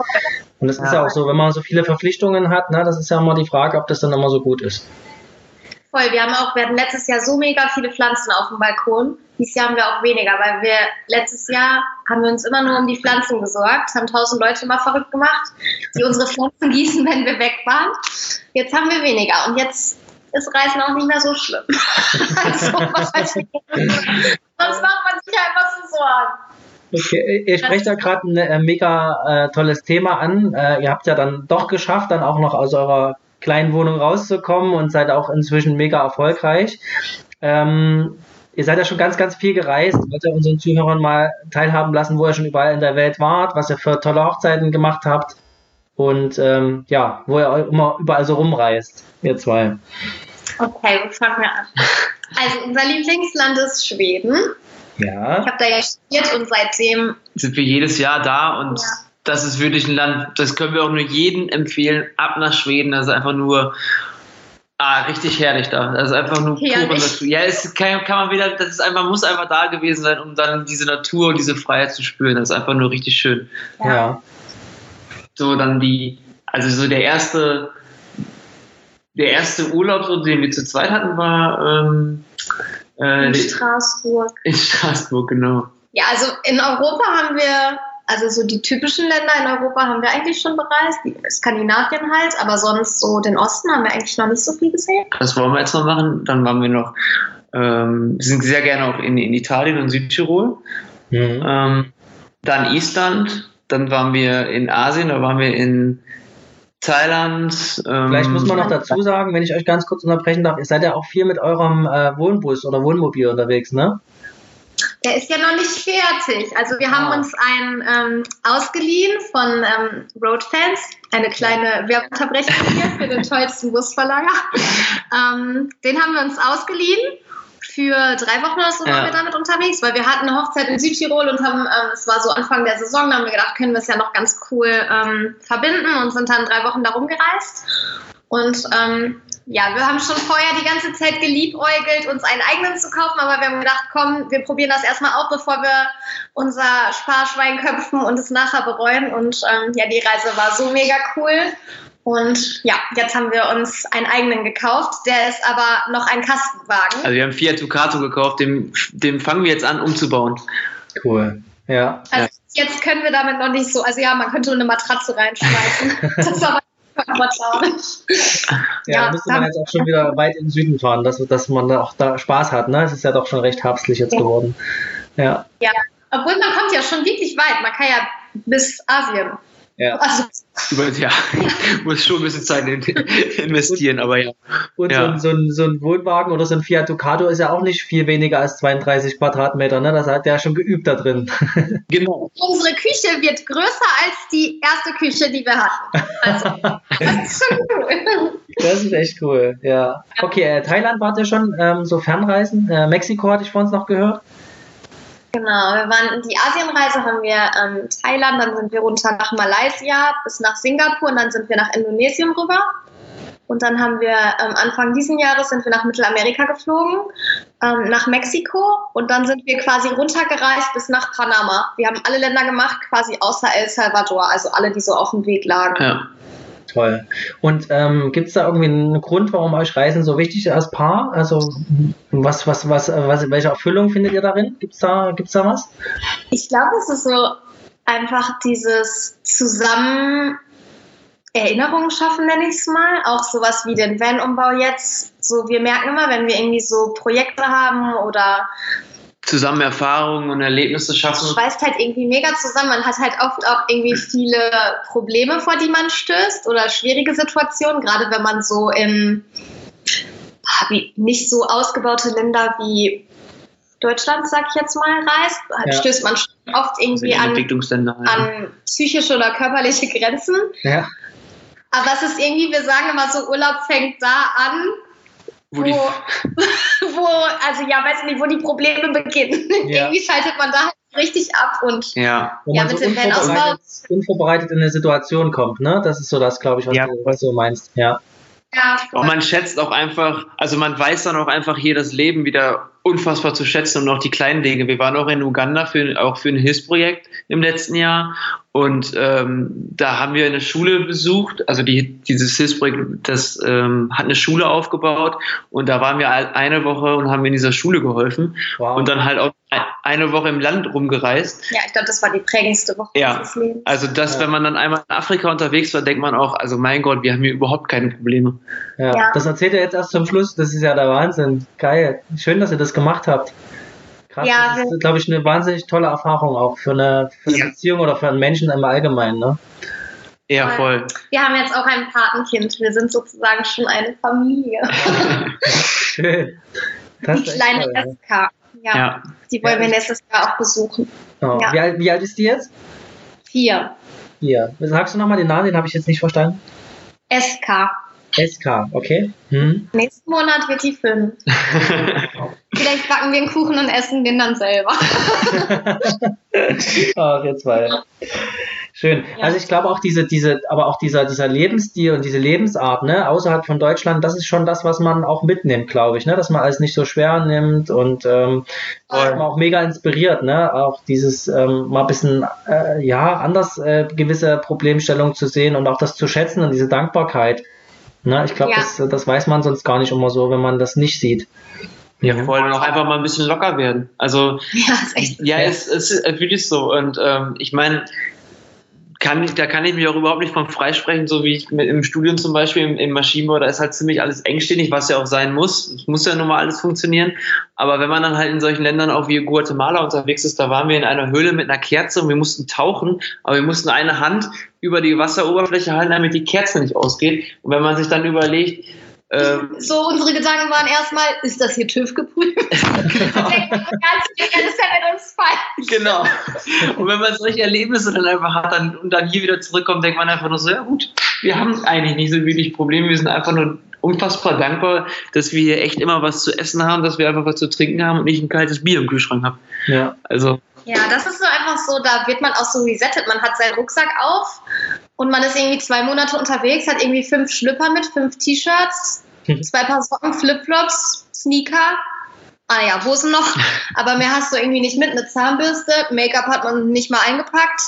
Speaker 1: Und das ja. ist ja auch so, wenn man so viele Verpflichtungen hat, ne, das ist ja immer die Frage, ob das dann immer so gut ist.
Speaker 3: Voll, wir haben auch, wir hatten letztes Jahr so mega viele Pflanzen auf dem Balkon. Dieses Jahr haben wir auch weniger, weil wir letztes Jahr haben wir uns immer nur um die Pflanzen gesorgt, haben tausend Leute immer verrückt gemacht, die unsere Pflanzen gießen, wenn wir weg waren. Jetzt haben wir weniger und jetzt ist Reisen auch nicht mehr so schlimm. [LAUGHS] also, sonst macht man sich einfach so Sorgen.
Speaker 1: Okay, ihr sprecht da gerade ein äh, mega äh, tolles Thema an. Äh, ihr habt ja dann doch geschafft, dann auch noch aus eurer kleinen Wohnung rauszukommen und seid auch inzwischen mega erfolgreich. Ähm, ihr seid ja schon ganz, ganz viel gereist. Wollt ihr unseren Zuhörern mal teilhaben lassen, wo ihr schon überall in der Welt wart, was ihr für tolle Hochzeiten gemacht habt und ähm, ja, wo ihr immer überall so rumreist, ihr zwei.
Speaker 3: Okay, fangen wir an? Also unser Lieblingsland ist Schweden.
Speaker 1: Ja.
Speaker 3: Ich habe da ja studiert und seitdem
Speaker 2: sind wir jedes Jahr da und ja. das ist wirklich ein Land, das können wir auch nur jedem empfehlen, ab nach Schweden. Das ist einfach nur ah, richtig herrlich da. Das ist einfach nur pure Natur. Ja, es kann, kann man wieder, das ist einfach, muss einfach da gewesen sein, um dann diese Natur und diese Freiheit zu spüren. Das ist einfach nur richtig schön.
Speaker 1: Ja. ja.
Speaker 2: So dann die, also so der erste, der erste Urlaub, so, den wir zu zweit hatten, war ähm,
Speaker 3: äh, in Straßburg.
Speaker 2: In Straßburg, genau.
Speaker 3: Ja, also in Europa haben wir, also so die typischen Länder in Europa haben wir eigentlich schon bereist, Skandinavien halt, aber sonst so den Osten haben wir eigentlich noch nicht so viel gesehen.
Speaker 2: Das wollen wir jetzt noch machen. Dann waren wir noch, ähm, sind sehr gerne auch in, in Italien und Südtirol. Mhm. Ähm, dann Island, dann waren wir in Asien, da waren wir in Thailand.
Speaker 1: Ähm, Vielleicht muss man noch dazu sagen, wenn ich euch ganz kurz unterbrechen darf, ihr seid ja auch viel mit eurem äh, Wohnbus oder Wohnmobil unterwegs, ne?
Speaker 3: Der ist ja noch nicht fertig. Also wir haben ah. uns einen ähm, ausgeliehen von ähm, Roadfans, eine kleine Werbeunterbrechung hier für den tollsten Busverlager. [LAUGHS] ähm, den haben wir uns ausgeliehen für drei Wochen oder so ja. waren wir damit unterwegs, weil wir hatten eine Hochzeit in Südtirol und haben, ähm, es war so Anfang der Saison, da haben wir gedacht, können wir es ja noch ganz cool ähm, verbinden und sind dann drei Wochen darum gereist. Und ähm, ja, wir haben schon vorher die ganze Zeit geliebäugelt, uns einen eigenen zu kaufen, aber wir haben gedacht, komm, wir probieren das erstmal auch, bevor wir unser Sparschwein köpfen und es nachher bereuen. Und ähm, ja, die Reise war so mega cool. Und ja, jetzt haben wir uns einen eigenen gekauft. Der ist aber noch ein Kastenwagen.
Speaker 2: Also wir haben Fiat Ducato gekauft, dem, dem fangen wir jetzt an umzubauen.
Speaker 1: Cool. Ja.
Speaker 3: Also jetzt können wir damit noch nicht so, also ja, man könnte eine Matratze reinschmeißen. [LAUGHS] das ist aber
Speaker 1: ja, ja, da müsste man jetzt auch schon wieder weit in den Süden fahren, dass, dass man da auch da Spaß hat. Ne? Es ist ja doch schon recht herbstlich jetzt ja. geworden. Ja.
Speaker 3: ja, obwohl man kommt ja schon wirklich weit. Man kann ja bis Asien.
Speaker 1: Ja.
Speaker 2: Also, ja, [LAUGHS] muss schon ein bisschen Zeit investieren, aber ja.
Speaker 1: Und
Speaker 2: ja.
Speaker 1: So, ein, so, ein, Wohnwagen oder so ein Fiat Ducato ist ja auch nicht viel weniger als 32 Quadratmeter, ne? Das hat der schon geübt da drin. [LAUGHS]
Speaker 2: Genau.
Speaker 3: Unsere Küche wird größer als die erste Küche, die wir hatten. Also, das ist schon cool.
Speaker 1: Das ist echt cool, ja. Okay, äh, Thailand wart ihr schon, ähm, so Fernreisen. Äh, Mexiko hatte ich vor uns noch gehört.
Speaker 3: Genau, wir waren die Asienreise haben wir ähm, Thailand, dann sind wir runter nach Malaysia bis nach Singapur und dann sind wir nach Indonesien rüber. Und dann haben wir ähm, Anfang diesen Jahres sind wir nach Mittelamerika geflogen, ähm, nach Mexiko und dann sind wir quasi runtergereist bis nach Panama. Wir haben alle Länder gemacht, quasi außer El Salvador, also alle, die so auf dem Weg lagen.
Speaker 2: Ja.
Speaker 1: Toll. Und ähm, gibt es da irgendwie einen Grund, warum euch Reisen so wichtig ist als Paar? Also was, was, was, was, welche Erfüllung findet ihr darin? Gibt es da, gibt's da was?
Speaker 3: Ich glaube, es ist so einfach dieses zusammen Erinnerungen schaffen, nenne ich es mal. Auch sowas wie den Van-Umbau jetzt. So, wir merken immer, wenn wir irgendwie so Projekte haben oder
Speaker 2: zusammen Erfahrungen und Erlebnisse schaffen.
Speaker 3: Das schweißt halt irgendwie mega zusammen. Man hat halt oft auch irgendwie viele Probleme, vor die man stößt oder schwierige Situationen, gerade wenn man so in wie, nicht so ausgebaute Länder wie Deutschland, sag ich jetzt mal, reist, ja. stößt man oft irgendwie
Speaker 2: also an,
Speaker 3: an psychische oder körperliche Grenzen.
Speaker 1: Ja.
Speaker 3: Aber es ist irgendwie, wir sagen immer so, Urlaub fängt da an, wo, wo, [LAUGHS] wo, also ja, weiß nicht, wo die Probleme beginnen. Ja. Irgendwie schaltet man da halt richtig ab und
Speaker 2: ja,
Speaker 1: ja, mit so dem unvorbereitet, unvorbereitet in eine Situation kommt, ne? Das ist so das, glaube ich, was,
Speaker 2: ja.
Speaker 1: du, was du meinst, ja.
Speaker 2: Ja, und man schätzt auch einfach, also man weiß dann auch einfach hier das Leben wieder unfassbar zu schätzen und auch die kleinen Dinge. Wir waren auch in Uganda für, auch für ein Hilfsprojekt im letzten Jahr und ähm, da haben wir eine Schule besucht, also die, dieses Hilfsprojekt, das ähm, hat eine Schule aufgebaut und da waren wir eine Woche und haben in dieser Schule geholfen wow. und dann halt auch eine Woche im Land rumgereist.
Speaker 3: Ja, ich glaube, das war die prägendste Woche
Speaker 2: ja. des Lebens. Also das, ja. wenn man dann einmal in Afrika unterwegs war, denkt man auch, also mein Gott, wir haben hier überhaupt keine Probleme.
Speaker 1: Ja, ja. das erzählt er jetzt erst zum Schluss, das ist ja der Wahnsinn. Geil. Schön, dass ihr das gemacht habt. Krass, ja, das ist, glaube ich, eine wahnsinnig tolle Erfahrung auch für eine, für eine Beziehung oder für einen Menschen im Allgemeinen, ne?
Speaker 2: Ja, voll.
Speaker 3: Wir haben jetzt auch ein Patenkind. Wir sind sozusagen schon eine Familie.
Speaker 1: Schön.
Speaker 3: Das die kleine toll, SK. Ja. ja. Die wollen ja, wir nächstes Jahr auch besuchen.
Speaker 1: Oh. Ja. Wie, alt, wie alt ist die jetzt?
Speaker 3: Vier.
Speaker 1: Vier. Sagst du nochmal den Namen, den habe ich jetzt nicht verstanden.
Speaker 3: SK.
Speaker 1: SK, okay. Hm.
Speaker 3: Nächsten Monat wird die fünf. [LAUGHS] Vielleicht backen wir einen Kuchen und essen den dann selber. [LAUGHS]
Speaker 1: Ach, jetzt mal. Schön. Ja. Also ich glaube auch diese, diese, aber auch dieser, dieser Lebensstil und diese Lebensart, ne, außerhalb von Deutschland, das ist schon das, was man auch mitnimmt, glaube ich, ne, dass man alles nicht so schwer nimmt und ähm, man auch mega inspiriert, ne, auch dieses ähm, mal ein bisschen, äh, ja, anders äh, gewisse Problemstellungen zu sehen und auch das zu schätzen und diese Dankbarkeit. Ne, ich glaube, ja. das, das weiß man sonst gar nicht immer so, wenn man das nicht sieht.
Speaker 2: Ja, vor allem auch einfach mal ein bisschen locker werden. Also, ja, ist echt ja, es, es ist wirklich so. Und ähm, ich meine, kann, da kann ich mich auch überhaupt nicht von freisprechen, so wie ich mit, im Studium zum Beispiel im, im Maschinenbau, da ist halt ziemlich alles engstirnig, was ja auch sein muss. Es muss ja nun mal alles funktionieren. Aber wenn man dann halt in solchen Ländern auch wie Guatemala unterwegs ist, da waren wir in einer Höhle mit einer Kerze und wir mussten tauchen, aber wir mussten eine Hand über die Wasseroberfläche halten, damit die Kerze nicht ausgeht. Und wenn man sich dann überlegt,
Speaker 3: ähm, [LAUGHS] so, unsere Gedanken waren erstmal, ist das hier TÜV geprüft? [LAUGHS] das ist ja mit uns falsch.
Speaker 2: Genau. Und wenn man solche Erlebnisse dann einfach hat dann, und dann hier wieder zurückkommt, denkt man einfach nur so, ja gut, wir haben eigentlich nicht so wirklich Probleme, wir sind einfach nur unfassbar dankbar, dass wir hier echt immer was zu essen haben, dass wir einfach was zu trinken haben und nicht ein kaltes Bier im Kühlschrank haben.
Speaker 1: Ja.
Speaker 2: Also.
Speaker 3: Ja, das ist so einfach so, da wird man auch so resettet. Man hat seinen Rucksack auf und man ist irgendwie zwei Monate unterwegs, hat irgendwie fünf Schlüpper mit, fünf T-Shirts, mhm. zwei Paar Socken, Flipflops, Sneaker. Ah ja, Hosen noch. [LAUGHS] Aber mehr hast du irgendwie nicht mit. Eine Zahnbürste, Make-up hat man nicht mal eingepackt.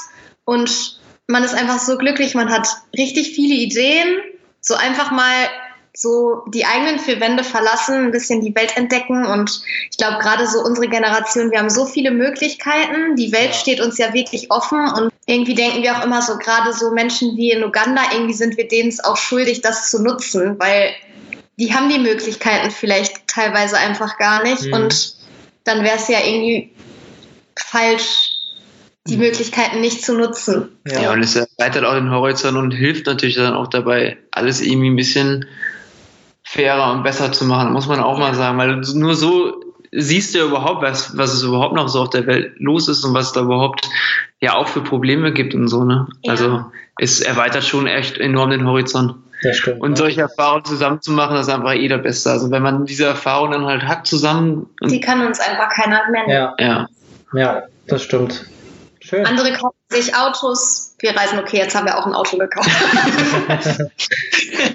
Speaker 3: Und man ist einfach so glücklich. Man hat richtig viele Ideen. So einfach mal so die eigenen vier Wände verlassen, ein bisschen die Welt entdecken. Und ich glaube, gerade so unsere Generation, wir haben so viele Möglichkeiten. Die Welt ja. steht uns ja wirklich offen. Und irgendwie denken wir auch immer so, gerade so Menschen wie in Uganda, irgendwie sind wir denen es auch schuldig, das zu nutzen, weil die haben die Möglichkeiten vielleicht teilweise einfach gar nicht. Mhm. Und dann wäre es ja irgendwie falsch, die mhm. Möglichkeiten nicht zu nutzen.
Speaker 2: Ja, ja und es erweitert auch den Horizont und hilft natürlich dann auch dabei, alles irgendwie ein bisschen fairer und besser zu machen, muss man auch mal sagen, weil nur so siehst du ja überhaupt, was, was es überhaupt noch so auf der Welt los ist und was es da überhaupt ja auch für Probleme gibt und so, ne? Ja. Also es erweitert schon echt enorm den Horizont.
Speaker 1: Das stimmt,
Speaker 2: und solche Erfahrungen zusammen zu machen, das ist einfach eh der Beste. Also wenn man diese Erfahrungen dann halt hat zusammen.
Speaker 3: Die kann uns einfach keiner mehr
Speaker 1: nehmen. Ja. ja. Ja, das stimmt.
Speaker 3: Schön. Andere kaufen sich Autos. Wir reisen, okay, jetzt haben wir auch ein Auto gekauft. [LAUGHS]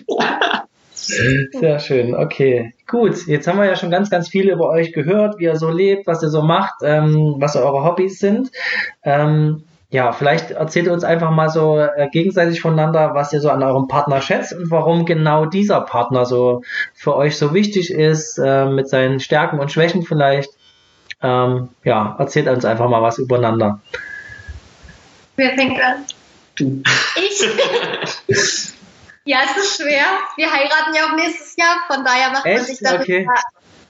Speaker 3: [LAUGHS]
Speaker 1: Sehr schön, okay. Gut, jetzt haben wir ja schon ganz, ganz viel über euch gehört, wie ihr so lebt, was ihr so macht, ähm, was eure Hobbys sind. Ähm, ja, vielleicht erzählt ihr uns einfach mal so äh, gegenseitig voneinander, was ihr so an eurem Partner schätzt und warum genau dieser Partner so für euch so wichtig ist, äh, mit seinen Stärken und Schwächen vielleicht. Ähm, ja, erzählt uns einfach mal was übereinander.
Speaker 3: Wer fängt an? Du. Ich? [LAUGHS] ja, es ist schwer. Wir heiraten ja auch nächstes Jahr, von daher macht Echt? man sich
Speaker 1: darüber. Okay.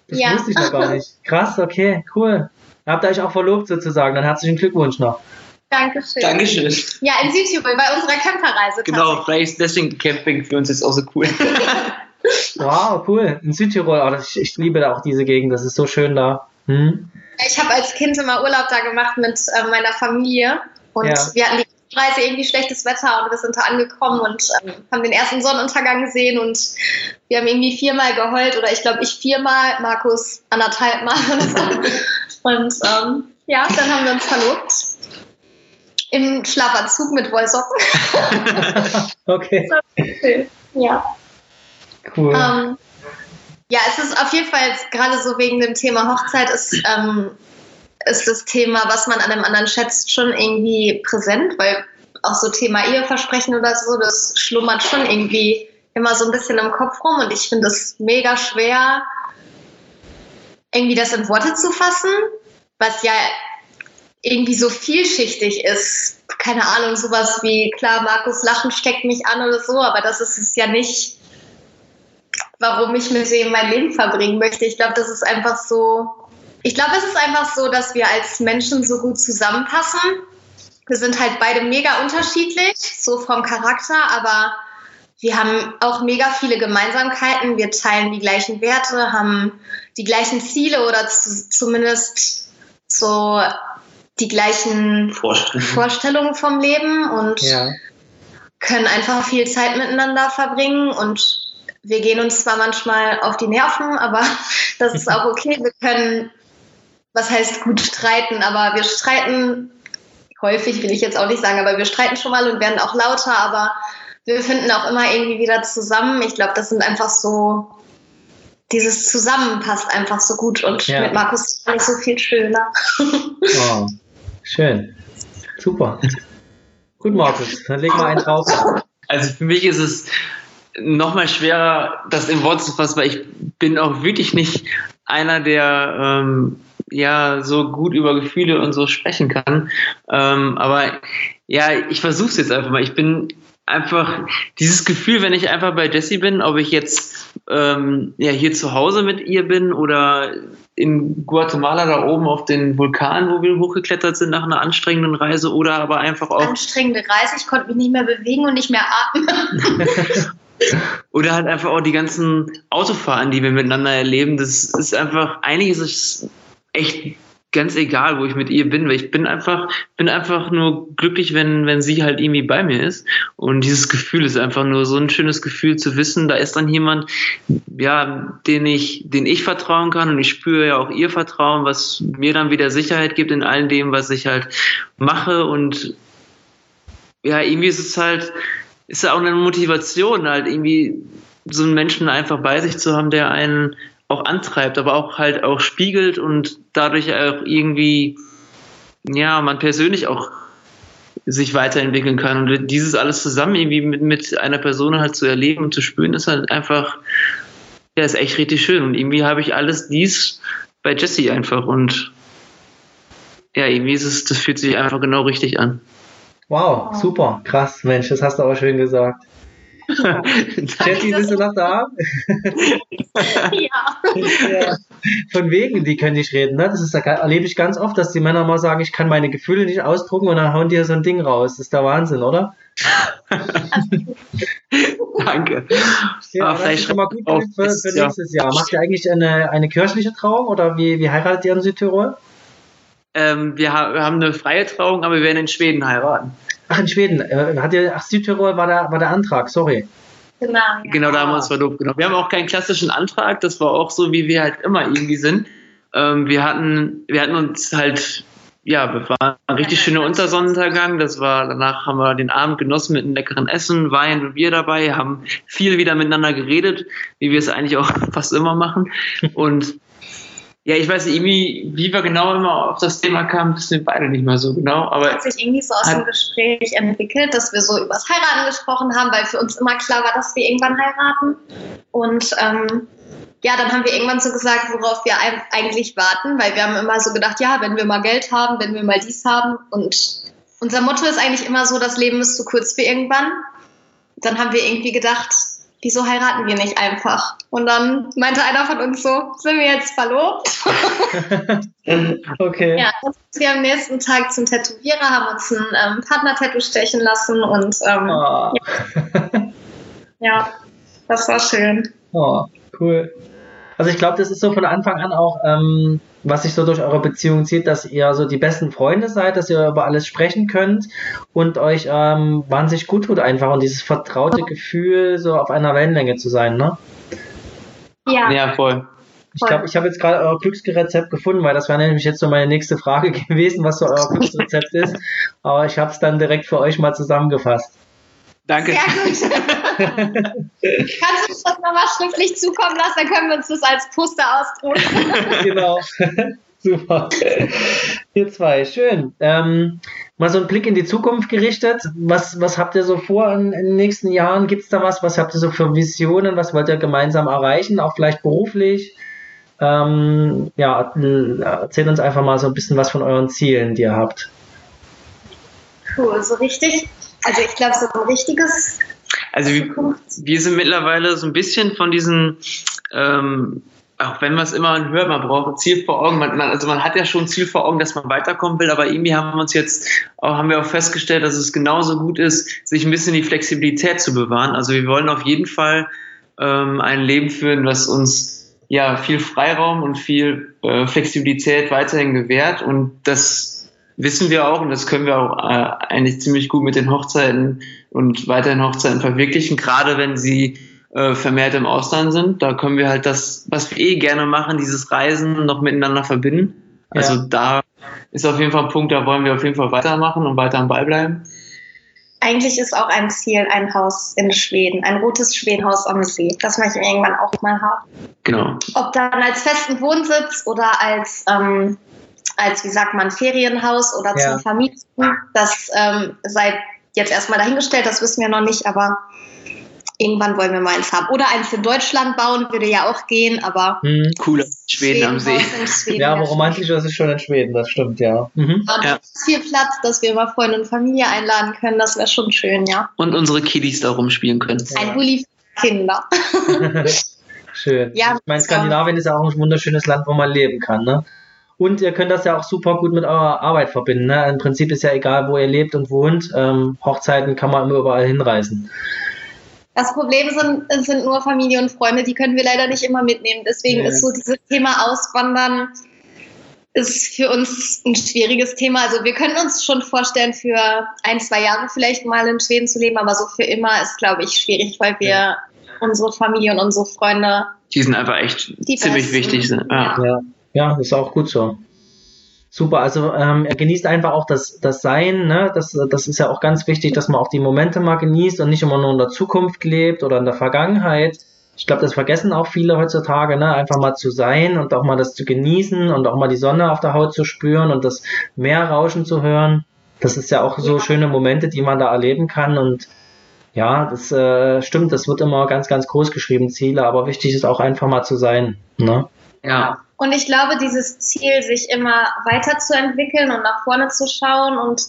Speaker 1: Das ja. wusste ich noch gar nicht. Krass, okay, cool. Habt ihr euch auch verlobt sozusagen? Dann herzlichen Glückwunsch noch.
Speaker 3: Dankeschön.
Speaker 2: Dankeschön.
Speaker 3: Ja, in Südtirol bei unserer Camperreise.
Speaker 2: Genau, vielleicht ist deswegen Camping für uns jetzt auch so cool. [LAUGHS]
Speaker 1: wow, cool. In Südtirol, oh, ich, ich, liebe da auch diese Gegend, das ist so schön da. Hm?
Speaker 3: Ich habe als Kind immer Urlaub da gemacht mit äh, meiner Familie und ja. wir hatten die Reise irgendwie schlechtes Wetter und wir sind da angekommen und ähm, haben den ersten Sonnenuntergang gesehen und wir haben irgendwie viermal geheult oder ich glaube ich viermal, Markus anderthalb Mal oder so. Und ähm, ja, dann haben wir uns verlobt im Schlafanzug mit Wollsocken. [LAUGHS]
Speaker 1: okay.
Speaker 3: Ja.
Speaker 1: Cool.
Speaker 3: Ähm, Ja, es ist auf jeden Fall gerade so wegen dem Thema Hochzeit ist, ähm, ist das Thema, was man an einem anderen schätzt, schon irgendwie präsent, weil auch so Thema Eheversprechen oder so, das schlummert schon irgendwie immer so ein bisschen im Kopf rum und ich finde es mega schwer, irgendwie das in Worte zu fassen, was ja irgendwie so vielschichtig ist. Keine Ahnung, sowas wie, klar, Markus Lachen steckt mich an oder so, aber das ist es ja nicht, warum ich mit dem mein Leben verbringen möchte. Ich glaube, das ist einfach so, ich glaube, es ist einfach so, dass wir als Menschen so gut zusammenpassen. Wir sind halt beide mega unterschiedlich, so vom Charakter, aber wir haben auch mega viele Gemeinsamkeiten. Wir teilen die gleichen Werte, haben die gleichen Ziele oder zu, zumindest so die gleichen Vorstellungen, Vorstellungen vom Leben und ja. können einfach viel Zeit miteinander verbringen und wir gehen uns zwar manchmal auf die Nerven, aber [LAUGHS] das ist auch okay. Wir können, was heißt gut streiten, aber wir streiten häufig, will ich jetzt auch nicht sagen, aber wir streiten schon mal und werden auch lauter, aber wir finden auch immer irgendwie wieder zusammen. Ich glaube, das sind einfach so, dieses Zusammen passt einfach so gut und ja. mit Markus ist es so viel schöner.
Speaker 1: Wow. Schön. Super. Gut, Markus, dann leg mal einen drauf.
Speaker 2: Also für mich ist es nochmal schwerer, das in Worte zu fassen, weil ich bin auch wirklich nicht einer, der ähm, ja so gut über Gefühle und so sprechen kann. Ähm, aber ja, ich versuche es jetzt einfach mal. Ich bin einfach dieses Gefühl, wenn ich einfach bei Jessie bin, ob ich jetzt ähm, ja hier zu Hause mit ihr bin oder in Guatemala da oben auf den Vulkan, wo wir hochgeklettert sind nach einer anstrengenden Reise oder aber einfach auch
Speaker 3: anstrengende Reise. Ich konnte mich nicht mehr bewegen und nicht mehr atmen. [LAUGHS]
Speaker 2: oder halt einfach auch die ganzen Autofahren, die wir miteinander erleben. Das ist einfach einiges ist echt ganz egal, wo ich mit ihr bin, weil ich bin einfach, bin einfach nur glücklich, wenn, wenn sie halt irgendwie bei mir ist. Und dieses Gefühl ist einfach nur so ein schönes Gefühl zu wissen, da ist dann jemand, ja, den ich, den ich vertrauen kann und ich spüre ja auch ihr Vertrauen, was mir dann wieder Sicherheit gibt in all dem, was ich halt mache und ja, irgendwie ist es halt, ist ja auch eine Motivation, halt irgendwie so einen Menschen einfach bei sich zu haben, der einen auch antreibt, aber auch halt auch spiegelt und dadurch auch irgendwie, ja, man persönlich auch sich weiterentwickeln kann. Und dieses alles zusammen irgendwie mit, mit einer Person halt zu erleben und zu spüren, ist halt einfach, ja, ist echt richtig schön. Und irgendwie habe ich alles dies bei Jesse einfach und ja, irgendwie ist es, das fühlt sich einfach genau richtig an.
Speaker 1: Wow, super, krass, Mensch, das hast du auch schön gesagt. [LAUGHS] Jessie, bist du noch da? [LAUGHS] [LAUGHS] ja. Ja. [LAUGHS] Von wegen, die können nicht reden. Ne? Das ist, erlebe ich ganz oft, dass die Männer mal sagen, ich kann meine Gefühle nicht ausdrucken und dann hauen die so ein Ding raus. Das ist der Wahnsinn, oder? [LAUGHS]
Speaker 2: Danke.
Speaker 1: Ja, das ist schon mal gut für, für nächstes ja. Jahr. Macht ihr eigentlich eine, eine kirchliche Trauung oder wie, wie heiratet ihr in Südtirol?
Speaker 2: Ähm, wir, ha wir haben eine freie Trauung, aber wir werden in Schweden heiraten.
Speaker 1: Ach, in Schweden. Äh, hat ihr, ach, Südtirol war der, war der Antrag, sorry.
Speaker 2: Genau, ja. genau, da haben wir uns verlobt. Genau. Wir haben auch keinen klassischen Antrag, das war auch so, wie wir halt immer irgendwie sind. Ähm, wir, hatten, wir hatten uns halt, ja, wir waren ein richtig schöner Untersonnenuntergang. Das war, danach haben wir den Abend genossen mit einem leckeren Essen, Wein und Bier dabei, haben viel wieder miteinander geredet, wie wir es eigentlich auch [LAUGHS] fast immer machen. Und ja, ich weiß nicht, irgendwie, wie wir genau immer auf das Thema kamen, wissen wir beide nicht mehr so genau. Aber
Speaker 3: hat sich irgendwie so aus dem Gespräch entwickelt, dass wir so über das Heiraten gesprochen haben, weil für uns immer klar war, dass wir irgendwann heiraten. Und ähm, ja, dann haben wir irgendwann so gesagt, worauf wir eigentlich warten, weil wir haben immer so gedacht, ja, wenn wir mal Geld haben, wenn wir mal dies haben. Und unser Motto ist eigentlich immer so, das Leben ist zu kurz für irgendwann. Dann haben wir irgendwie gedacht, wieso heiraten wir nicht einfach? Und dann meinte einer von uns so, sind wir jetzt verlobt? [LAUGHS]
Speaker 1: okay.
Speaker 3: Ja, dann sind wir am nächsten Tag zum Tätowierer, haben uns ein ähm, Partner-Tattoo stechen lassen und ähm, oh. ja. [LAUGHS] ja, das war schön.
Speaker 1: Oh, cool. Also ich glaube, das ist so von Anfang an auch, ähm, was sich so durch eure Beziehung zieht, dass ihr so die besten Freunde seid, dass ihr über alles sprechen könnt und euch ähm, wahnsinnig gut tut einfach und dieses vertraute Gefühl, so auf einer Wellenlänge zu sein, ne?
Speaker 2: Ja. Ja, voll.
Speaker 1: Ich glaube, ich habe jetzt gerade euer Glücksrezept gefunden, weil das wäre nämlich jetzt so meine nächste Frage [LAUGHS] gewesen, was so euer Glücksrezept ist. Aber ich habe es dann direkt für euch mal zusammengefasst.
Speaker 2: Danke.
Speaker 3: Sehr gut. [LAUGHS] [LAUGHS] Kannst du uns das nochmal schriftlich zukommen lassen? Dann können wir uns das als Poster ausdrucken. [LAUGHS]
Speaker 1: genau. [LAUGHS] Super. Ihr zwei, schön. Ähm, mal so einen Blick in die Zukunft gerichtet. Was, was habt ihr so vor in, in den nächsten Jahren? Gibt es da was? Was habt ihr so für Visionen? Was wollt ihr gemeinsam erreichen? Auch vielleicht beruflich? Ähm, ja, erzählt uns einfach mal so ein bisschen was von euren Zielen, die ihr habt.
Speaker 3: Cool, so richtig. Also ich glaube, so ein richtiges.
Speaker 2: Also wir, wir, sind mittlerweile so ein bisschen von diesen ähm, auch wenn man es immer hört, man braucht ein Ziel vor Augen. Man, man, also man hat ja schon ein Ziel vor Augen, dass man weiterkommen will, aber irgendwie haben wir uns jetzt auch, haben wir auch festgestellt, dass es genauso gut ist, sich ein bisschen die Flexibilität zu bewahren. Also wir wollen auf jeden Fall ähm, ein Leben führen, was uns ja viel Freiraum und viel äh, Flexibilität weiterhin gewährt und das wissen wir auch und das können wir auch äh, eigentlich ziemlich gut mit den Hochzeiten und weiterhin Hochzeiten verwirklichen, gerade wenn sie äh, vermehrt im Ausland sind. Da können wir halt das, was wir eh gerne machen, dieses Reisen noch miteinander verbinden. Also ja. da ist auf jeden Fall ein Punkt, da wollen wir auf jeden Fall weitermachen und weiter am Ball bleiben.
Speaker 3: Eigentlich ist auch ein Ziel ein Haus in Schweden, ein rotes Schwedenhaus am See. Das möchte ich irgendwann auch mal haben.
Speaker 2: Genau.
Speaker 3: Ob dann als festen Wohnsitz oder als, ähm, als wie sagt man, Ferienhaus oder ja. zum Vermieten, das ähm, sei jetzt erstmal dahingestellt, das wissen wir noch nicht, aber irgendwann wollen wir mal eins haben. Oder eins in Deutschland bauen, würde ja auch gehen, aber.
Speaker 2: Mhm. Cooler Schweden, am See.
Speaker 1: Schweden ja, aber romantischer ist es schon in Schweden, das stimmt, ja.
Speaker 3: Mhm. Und ja. viel Platz, dass wir mal Freunde und Familie einladen können, das wäre schon schön, ja.
Speaker 2: Und unsere Kiddies da rumspielen können.
Speaker 3: Ein ja. Uli für Kinder. [LAUGHS]
Speaker 1: schön. Ja, ich meine, Skandinavien ist ja auch ein wunderschönes Land, wo man leben kann, ne? Und ihr könnt das ja auch super gut mit eurer Arbeit verbinden. Ne? Im Prinzip ist ja egal, wo ihr lebt und wohnt. Ähm, Hochzeiten kann man immer überall hinreisen.
Speaker 3: Das Problem sind, sind nur Familie und Freunde, die können wir leider nicht immer mitnehmen. Deswegen ja. ist so dieses Thema Auswandern ist für uns ein schwieriges Thema. Also wir können uns schon vorstellen, für ein, zwei Jahre vielleicht mal in Schweden zu leben, aber so für immer ist, glaube ich, schwierig, weil wir ja. unsere Familie und unsere Freunde.
Speaker 2: Die sind einfach echt ziemlich besten. wichtig.
Speaker 1: Ja. ja. Ja, ist auch gut so. Super, also ähm, er genießt einfach auch das, das Sein, ne? das, das ist ja auch ganz wichtig, dass man auch die Momente mal genießt und nicht immer nur in der Zukunft lebt oder in der Vergangenheit. Ich glaube, das vergessen auch viele heutzutage, ne? einfach mal zu sein und auch mal das zu genießen und auch mal die Sonne auf der Haut zu spüren und das Meerrauschen zu hören. Das ist ja auch so schöne Momente, die man da erleben kann und ja, das äh, stimmt, das wird immer ganz, ganz groß geschrieben, Ziele, aber wichtig ist auch einfach mal zu sein. Ne?
Speaker 2: Ja,
Speaker 3: und ich glaube, dieses Ziel, sich immer weiterzuentwickeln und nach vorne zu schauen, und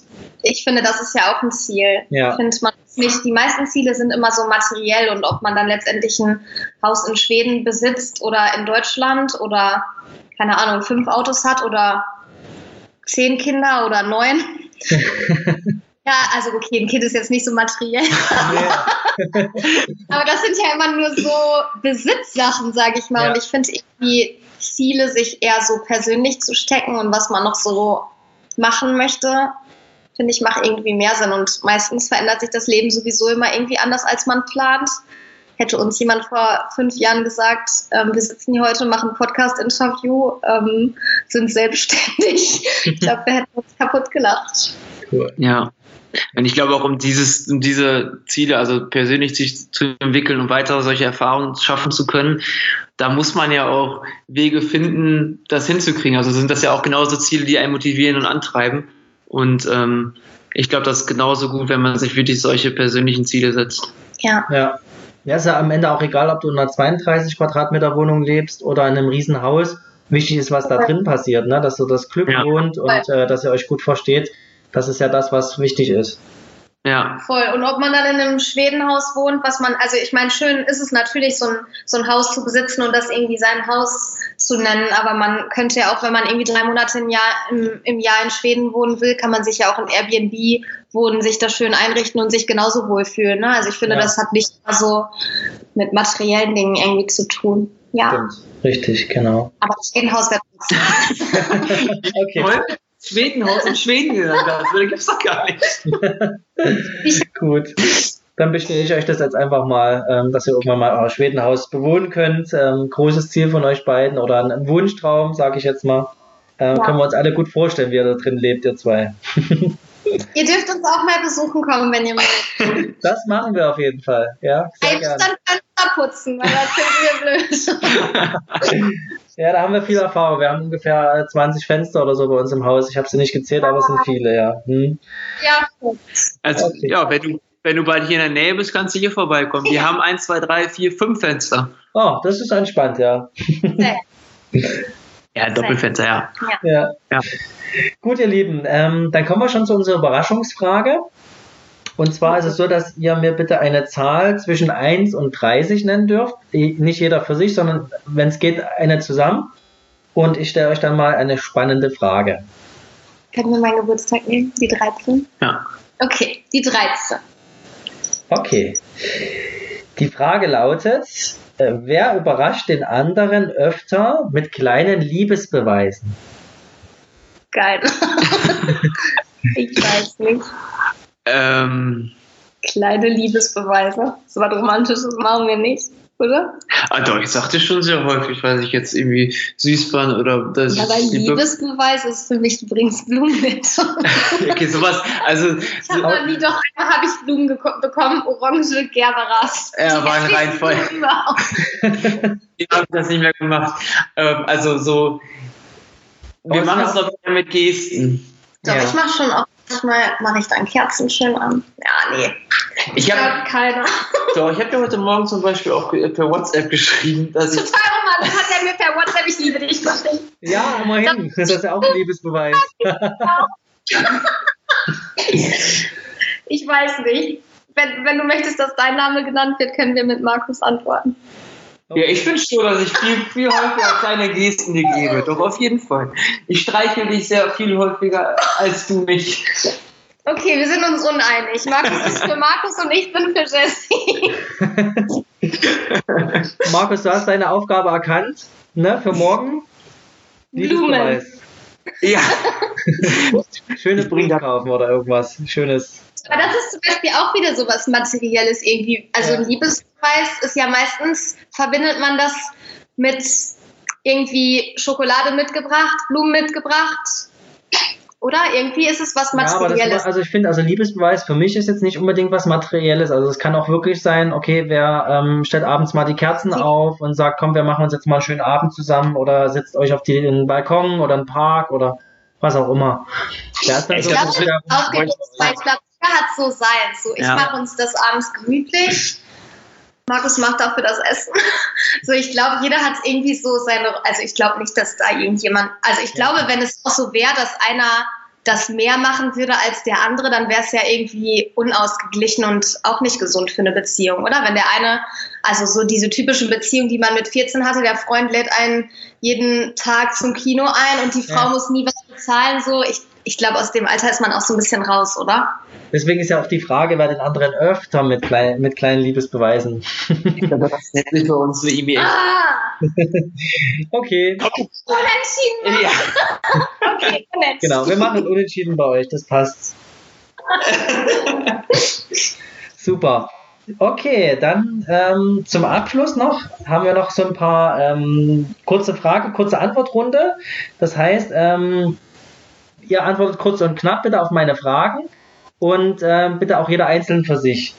Speaker 3: ich finde, das ist ja auch ein Ziel. Ja. Ich finde, man nicht, die meisten Ziele sind immer so materiell und ob man dann letztendlich ein Haus in Schweden besitzt oder in Deutschland oder, keine Ahnung, fünf Autos hat oder zehn Kinder oder neun. [LAUGHS] Ja, also okay, ein Kind ist jetzt nicht so materiell. [LAUGHS] Aber das sind ja immer nur so Besitzsachen, sage ich mal. Ja. Und ich finde irgendwie Ziele sich eher so persönlich zu stecken und was man noch so machen möchte, finde ich, macht irgendwie mehr Sinn. Und meistens verändert sich das Leben sowieso immer irgendwie anders, als man plant. Hätte uns jemand vor fünf Jahren gesagt, ähm, wir sitzen hier heute, machen ein Podcast-Interview, ähm, sind selbstständig. [LAUGHS] Ich glaube, wir hätten uns kaputt gelacht.
Speaker 2: Cool. Ja. Und ich glaube auch um dieses, um diese Ziele, also persönlich sich zu entwickeln und weitere solche Erfahrungen schaffen zu können, da muss man ja auch Wege finden, das hinzukriegen. Also sind das ja auch genauso Ziele, die einen motivieren und antreiben. Und ähm, ich glaube, das ist genauso gut, wenn man sich wirklich solche persönlichen Ziele setzt.
Speaker 3: Ja.
Speaker 1: Ja. Ja, ist ja am Ende auch egal, ob du in einer 32 Quadratmeter Wohnung lebst oder in einem Riesenhaus. Wichtig ist, was da drin passiert, ne? dass du das Glück ja. wohnt und äh, dass ihr euch gut versteht. Das ist ja das, was wichtig ist.
Speaker 2: Ja.
Speaker 3: Voll. Und ob man dann in einem Schwedenhaus wohnt, was man, also ich meine, schön ist es natürlich, so ein, so ein Haus zu besitzen und das irgendwie sein Haus zu nennen, aber man könnte ja auch, wenn man irgendwie drei Monate im Jahr, im, im Jahr in Schweden wohnen will, kann man sich ja auch in Airbnb wohnen, sich da schön einrichten und sich genauso wohlfühlen. Ne? Also ich finde, ja. das hat nicht immer so mit materiellen Dingen irgendwie zu tun. Ja. Stimmt.
Speaker 1: Richtig, genau.
Speaker 3: Aber das Schwedenhaus wäre [LAUGHS] [LAUGHS]
Speaker 2: okay. Schwedenhaus in Schweden genannt hast. Das gibt's doch gar nicht. [LAUGHS]
Speaker 1: Gut. Dann bestelle ich euch das jetzt einfach mal, ähm, dass ihr irgendwann mal euer Schwedenhaus bewohnen könnt. Ähm, großes Ziel von euch beiden oder ein Wunschtraum, sage ich jetzt mal. Ähm, ja. Können wir uns alle gut vorstellen, wie ihr da drin lebt, ihr zwei. [LAUGHS]
Speaker 3: Ihr dürft uns auch mal besuchen kommen, wenn ihr [LAUGHS] wollt.
Speaker 1: Das machen wir auf jeden Fall. Ja, sehr gerne.
Speaker 3: Einstand Fenster putzen, weil das sind wir blöd. [LAUGHS]
Speaker 1: Ja, da haben wir viel Erfahrung. Wir haben ungefähr 20 Fenster oder so bei uns im Haus. Ich habe sie nicht gezählt, aber es sind viele, ja. Hm.
Speaker 3: Ja,
Speaker 2: Also,
Speaker 1: Okay.
Speaker 2: ja, wenn du, wenn du bald hier in der Nähe bist, kannst du hier vorbeikommen. Wir haben eins, zwei, drei, vier, fünf Fenster.
Speaker 1: Oh, das ist entspannt, ja.
Speaker 3: sehr. [LAUGHS]
Speaker 2: Ja, Doppelfenster, ja.
Speaker 1: ja.
Speaker 2: Ja.
Speaker 1: Gut, ihr Lieben, ähm, dann kommen wir schon zu unserer Überraschungsfrage. Und zwar ist es so, dass ihr mir bitte eine Zahl zwischen 1 und 30 nennen dürft. Nicht jeder für sich, sondern wenn es geht, eine zusammen. Und ich stelle euch dann mal eine spannende Frage.
Speaker 3: Können wir meinen Geburtstag nehmen? Die 13?
Speaker 2: ja.
Speaker 3: Okay, die 13.
Speaker 1: Okay. Die Frage lautet, äh, wer überrascht den anderen öfter mit kleinen Liebesbeweisen?
Speaker 3: Geil. [LAUGHS] ich weiß nicht.
Speaker 2: Ähm,
Speaker 3: Kleine Liebesbeweise. So was Romantisches machen wir nicht, oder?
Speaker 2: ah, doch, ich sagte schon sehr häufig, weil ich jetzt irgendwie süß war oder das
Speaker 3: Ja, aber ein Liebesbeweis ist für mich, du bringst Blumen mit. [LAUGHS]
Speaker 2: Okay, sowas, also,
Speaker 3: Ich habe
Speaker 2: so,
Speaker 3: noch nie, doch einmal habe ich Blumen bekommen, orange Gerberas.
Speaker 2: Ja,
Speaker 3: Die
Speaker 2: war ein Reinfall. [LAUGHS] Ich habe das nicht mehr gemacht. Ähm, also so, wir
Speaker 1: Aber
Speaker 2: machen
Speaker 1: es
Speaker 2: doch mit Gesten.
Speaker 3: Doch,
Speaker 1: Ja.
Speaker 3: ich mache schon auch, manchmal mache ich dann Kerzen schön an. Ja, nee.
Speaker 2: Ich habe
Speaker 3: keiner.
Speaker 2: doch, ich habe dir heute Morgen zum Beispiel auch ge- per WhatsApp geschrieben, dass ich
Speaker 3: Total romantisch hat er mir per WhatsApp, ich liebe dich, geschrieben.
Speaker 1: Ja, immerhin. Das ist ja auch ein [LAUGHS] Liebesbeweis. [LAUGHS]
Speaker 3: Ich weiß nicht. Wenn, wenn du möchtest, dass dein Name genannt wird, können wir mit Markus antworten.
Speaker 2: Ja, ich finde schon, dass ich viel, viel häufiger kleine Gesten dir gebe. Doch, auf jeden Fall. Ich streichel dich sehr viel häufiger als du mich.
Speaker 3: Okay, wir sind uns uneinig. Markus ist für Markus und ich bin für Jessie. [LAUGHS]
Speaker 1: Markus, du hast deine Aufgabe erkannt, ne, für morgen.
Speaker 3: Blumen.
Speaker 2: Ja. [LAUGHS]
Speaker 1: Schöne Blumen kaufen oder irgendwas. Schönes.
Speaker 3: Aber das ist zum Beispiel auch wieder so was Materielles irgendwie. Also
Speaker 1: Ja.
Speaker 3: ein Liebesbeweis ist ja meistens, verbindet man das mit irgendwie Schokolade mitgebracht, Blumen mitgebracht. Oder? Irgendwie ist es was
Speaker 1: Ja, aber das,
Speaker 3: Materielles.
Speaker 1: also ich finde, also Liebesbeweis für mich ist jetzt nicht unbedingt was Materielles. Also es kann auch wirklich sein, okay, wer ähm, stellt abends mal die Kerzen
Speaker 3: Sie-
Speaker 1: auf und sagt, komm, wir machen uns jetzt mal einen schönen Abend zusammen oder setzt euch auf die, den Balkon oder einen Park oder was auch immer. Der ist dann
Speaker 2: Ich
Speaker 1: so
Speaker 2: glaub,
Speaker 3: glaube, glaube, jeder hat so sein. So, ich
Speaker 2: Ja.
Speaker 3: mache uns das abends gemütlich. Markus macht dafür das Essen. [LAUGHS] So, ich glaube, jeder hat irgendwie so seine, also ich glaube nicht, dass da irgendjemand, also ich glaube, wenn es auch so wäre, dass einer das mehr machen würde als der andere, dann wäre es ja irgendwie unausgeglichen und auch nicht gesund für eine Beziehung, oder? Wenn der eine, also so diese typischen Beziehungen, die man mit 14 hatte, der Freund lädt einen jeden Tag zum Kino ein und die Frau
Speaker 1: Ja.
Speaker 3: muss nie was bezahlen, so. Ich, ich glaube, aus dem Alter ist man auch so ein bisschen raus, oder?
Speaker 1: Deswegen ist ja auch die Frage, wer den anderen öfter mit, klein, mit kleinen Liebesbeweisen.
Speaker 2: Das nennt sich bei uns eine E-Mail.
Speaker 3: Ah,
Speaker 1: Okay,
Speaker 3: unentschieden.
Speaker 2: Ja. [LAUGHS]
Speaker 3: Okay, unentschieden.
Speaker 1: genau, wir machen unentschieden bei euch, das passt. [LAUGHS] Super. Okay, dann ähm, zum Abschluss noch haben wir noch so ein paar ähm, kurze Frage, kurze Antwortrunde. Das heißt, ähm, ihr antwortet kurz und knapp bitte auf meine Fragen und ähm, bitte auch jeder einzeln für sich.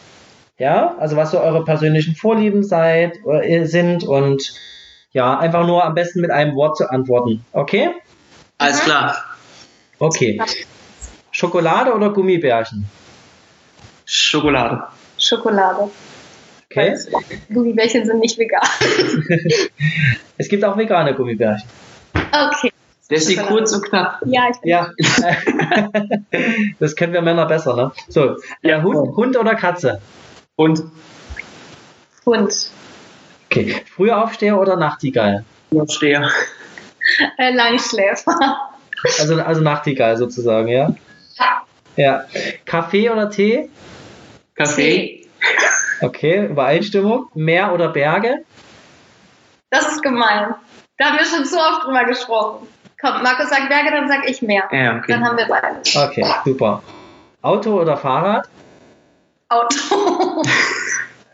Speaker 1: Ja, also was so eure persönlichen Vorlieben seid, äh, sind und ja, einfach nur am besten mit einem Wort zu antworten. Okay?
Speaker 2: Alles klar.
Speaker 1: Okay. Schokolade oder Gummibärchen?
Speaker 2: Schokolade.
Speaker 3: Schokolade.
Speaker 1: Okay.
Speaker 3: Gummibärchen sind nicht vegan. [LAUGHS]
Speaker 1: Es gibt auch vegane Gummibärchen.
Speaker 3: Okay.
Speaker 2: Der ist kurz und knapp.
Speaker 3: Ja, ich bin
Speaker 1: Ja. [LAUGHS] das können wir Männer besser, ne? So. Ja, Hund, Hund oder Katze?
Speaker 2: Und
Speaker 3: Hund.
Speaker 1: Okay. Frühaufsteher oder Nachtigall?
Speaker 2: Steher. [LAUGHS]
Speaker 3: Äh, Langschläfer. [LAUGHS]
Speaker 1: Also, also Nachtigall sozusagen, ja? Ja. Kaffee oder Tee?
Speaker 2: Kaffee.
Speaker 1: Okay, Übereinstimmung. Meer oder Berge?
Speaker 3: Das ist gemein. Da haben wir schon zu oft drüber gesprochen. Komm, Markus sagt Berge, dann sag ich mehr.
Speaker 2: Ja, okay.
Speaker 3: Dann haben wir beide.
Speaker 1: Okay, super. Auto oder Fahrrad?
Speaker 3: Auto. [LAUGHS]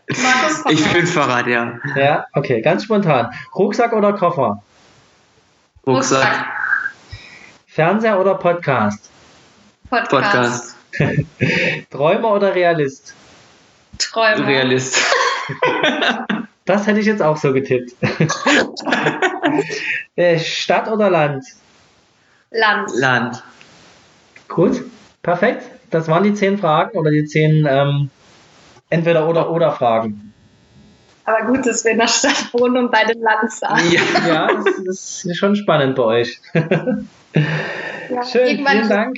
Speaker 3: Markus
Speaker 2: Ich
Speaker 3: Fahrrad.
Speaker 2: bin Fahrrad, ja.
Speaker 1: Ja, okay, ganz spontan. Rucksack oder Koffer?
Speaker 2: Rucksack.
Speaker 1: Fernseher oder Podcast?
Speaker 3: Podcast.
Speaker 2: Podcast. [LAUGHS]
Speaker 1: Träumer oder Realist?
Speaker 3: Träumer.
Speaker 2: Realist. [LAUGHS]
Speaker 1: Das hätte ich jetzt auch so getippt. [LAUGHS] Äh, Stadt oder Land?
Speaker 3: Land.
Speaker 2: Land.
Speaker 1: Gut, perfekt. Das waren die zehn Fragen oder die zehn ähm, entweder oder oder Fragen.
Speaker 3: Aber gut, dass wir in der Stadt wohnen und bei dem Land sagen.
Speaker 2: Ja. [LAUGHS]
Speaker 1: Ja, das, das ist schon spannend bei euch.
Speaker 3: Ja, [LAUGHS]
Speaker 1: Schön, vielen Dank.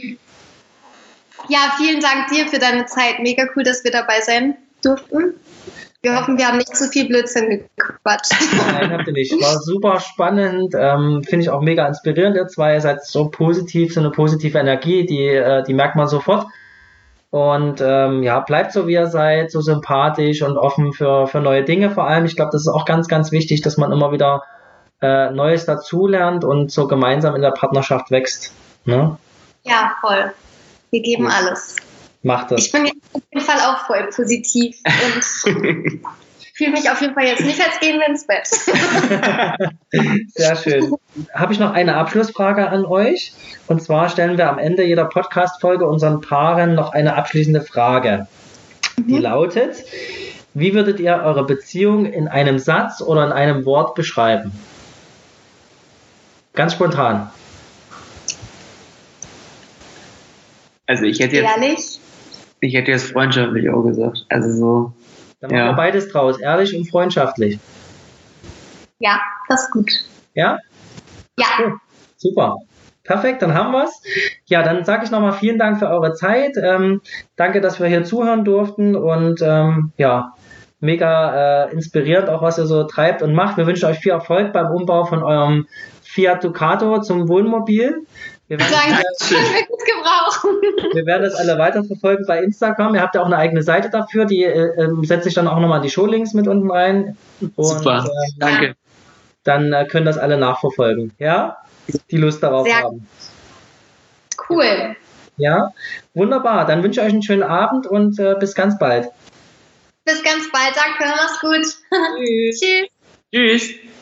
Speaker 3: Ja, vielen Dank dir für deine Zeit. Mega cool, dass wir dabei sein durften. Wir hoffen, wir haben nicht zu viel Blödsinn gequatscht. [LAUGHS]
Speaker 1: Nein, habt ihr nicht. War super spannend. Ähm, Finde ich auch mega inspirierend, ihr zwei. Ihr seid so positiv, so eine positive Energie, die, äh, die merkt man sofort. Und ähm, ja, bleibt so, wie ihr seid, so sympathisch und offen für, für neue Dinge vor allem. Ich glaube, das ist auch ganz, ganz wichtig, dass man immer wieder äh, Neues dazulernt und so gemeinsam in der Partnerschaft wächst. Ne?
Speaker 3: Ja, voll. Wir geben alles.
Speaker 1: Macht das.
Speaker 3: Ich bin jetzt auf jeden Fall auch voll positiv und [LAUGHS] fühle mich auf jeden Fall jetzt nicht, als gehen wir ins Bett. [LAUGHS]
Speaker 1: Sehr schön. Habe ich noch eine Abschlussfrage an euch? Und zwar stellen wir am Ende jeder Podcast-Folge unseren Paaren noch eine abschließende Frage. Die lautet: Wie würdet ihr eure Beziehung in einem Satz oder in einem Wort beschreiben? Ganz spontan.
Speaker 2: Also ich hätte jetzt,
Speaker 3: Ehrlich?
Speaker 2: Ich hätte jetzt freundschaftlich auch gesagt. Also so.
Speaker 1: Dann machen
Speaker 2: Ja.
Speaker 1: wir beides draus, ehrlich und freundschaftlich.
Speaker 3: Ja, das ist gut.
Speaker 1: Ja?
Speaker 3: Ja,
Speaker 1: Super. Perfekt, dann haben wir's. Ja, dann sage ich nochmal vielen Dank für eure Zeit. Ähm, danke, dass wir hier zuhören durften und ähm, ja, mega äh, inspirierend auch, was ihr so treibt und macht. Wir wünschen euch viel Erfolg beim Umbau von eurem Fiat Ducato zum Wohnmobil. Wir werden,
Speaker 3: danke. Das können [LAUGHS] wir gut gebrauchen.
Speaker 1: wir werden das alle weiterverfolgen bei Instagram. Ihr habt ja auch eine eigene Seite dafür, die äh, ähm, setze ich dann auch nochmal die Showlinks mit unten rein. Und,
Speaker 2: Super.
Speaker 1: ähm,
Speaker 2: Danke.
Speaker 1: dann äh, können das alle nachverfolgen. Ja? Die Lust darauf
Speaker 3: Sehr
Speaker 1: haben.
Speaker 3: Cool.
Speaker 1: Ja, wunderbar. Dann wünsche ich euch einen schönen Abend und äh, bis ganz bald.
Speaker 3: Bis ganz bald. Danke. Mach's gut. [LAUGHS]
Speaker 1: Tschüss.
Speaker 3: Tschüss.
Speaker 2: Tschüss.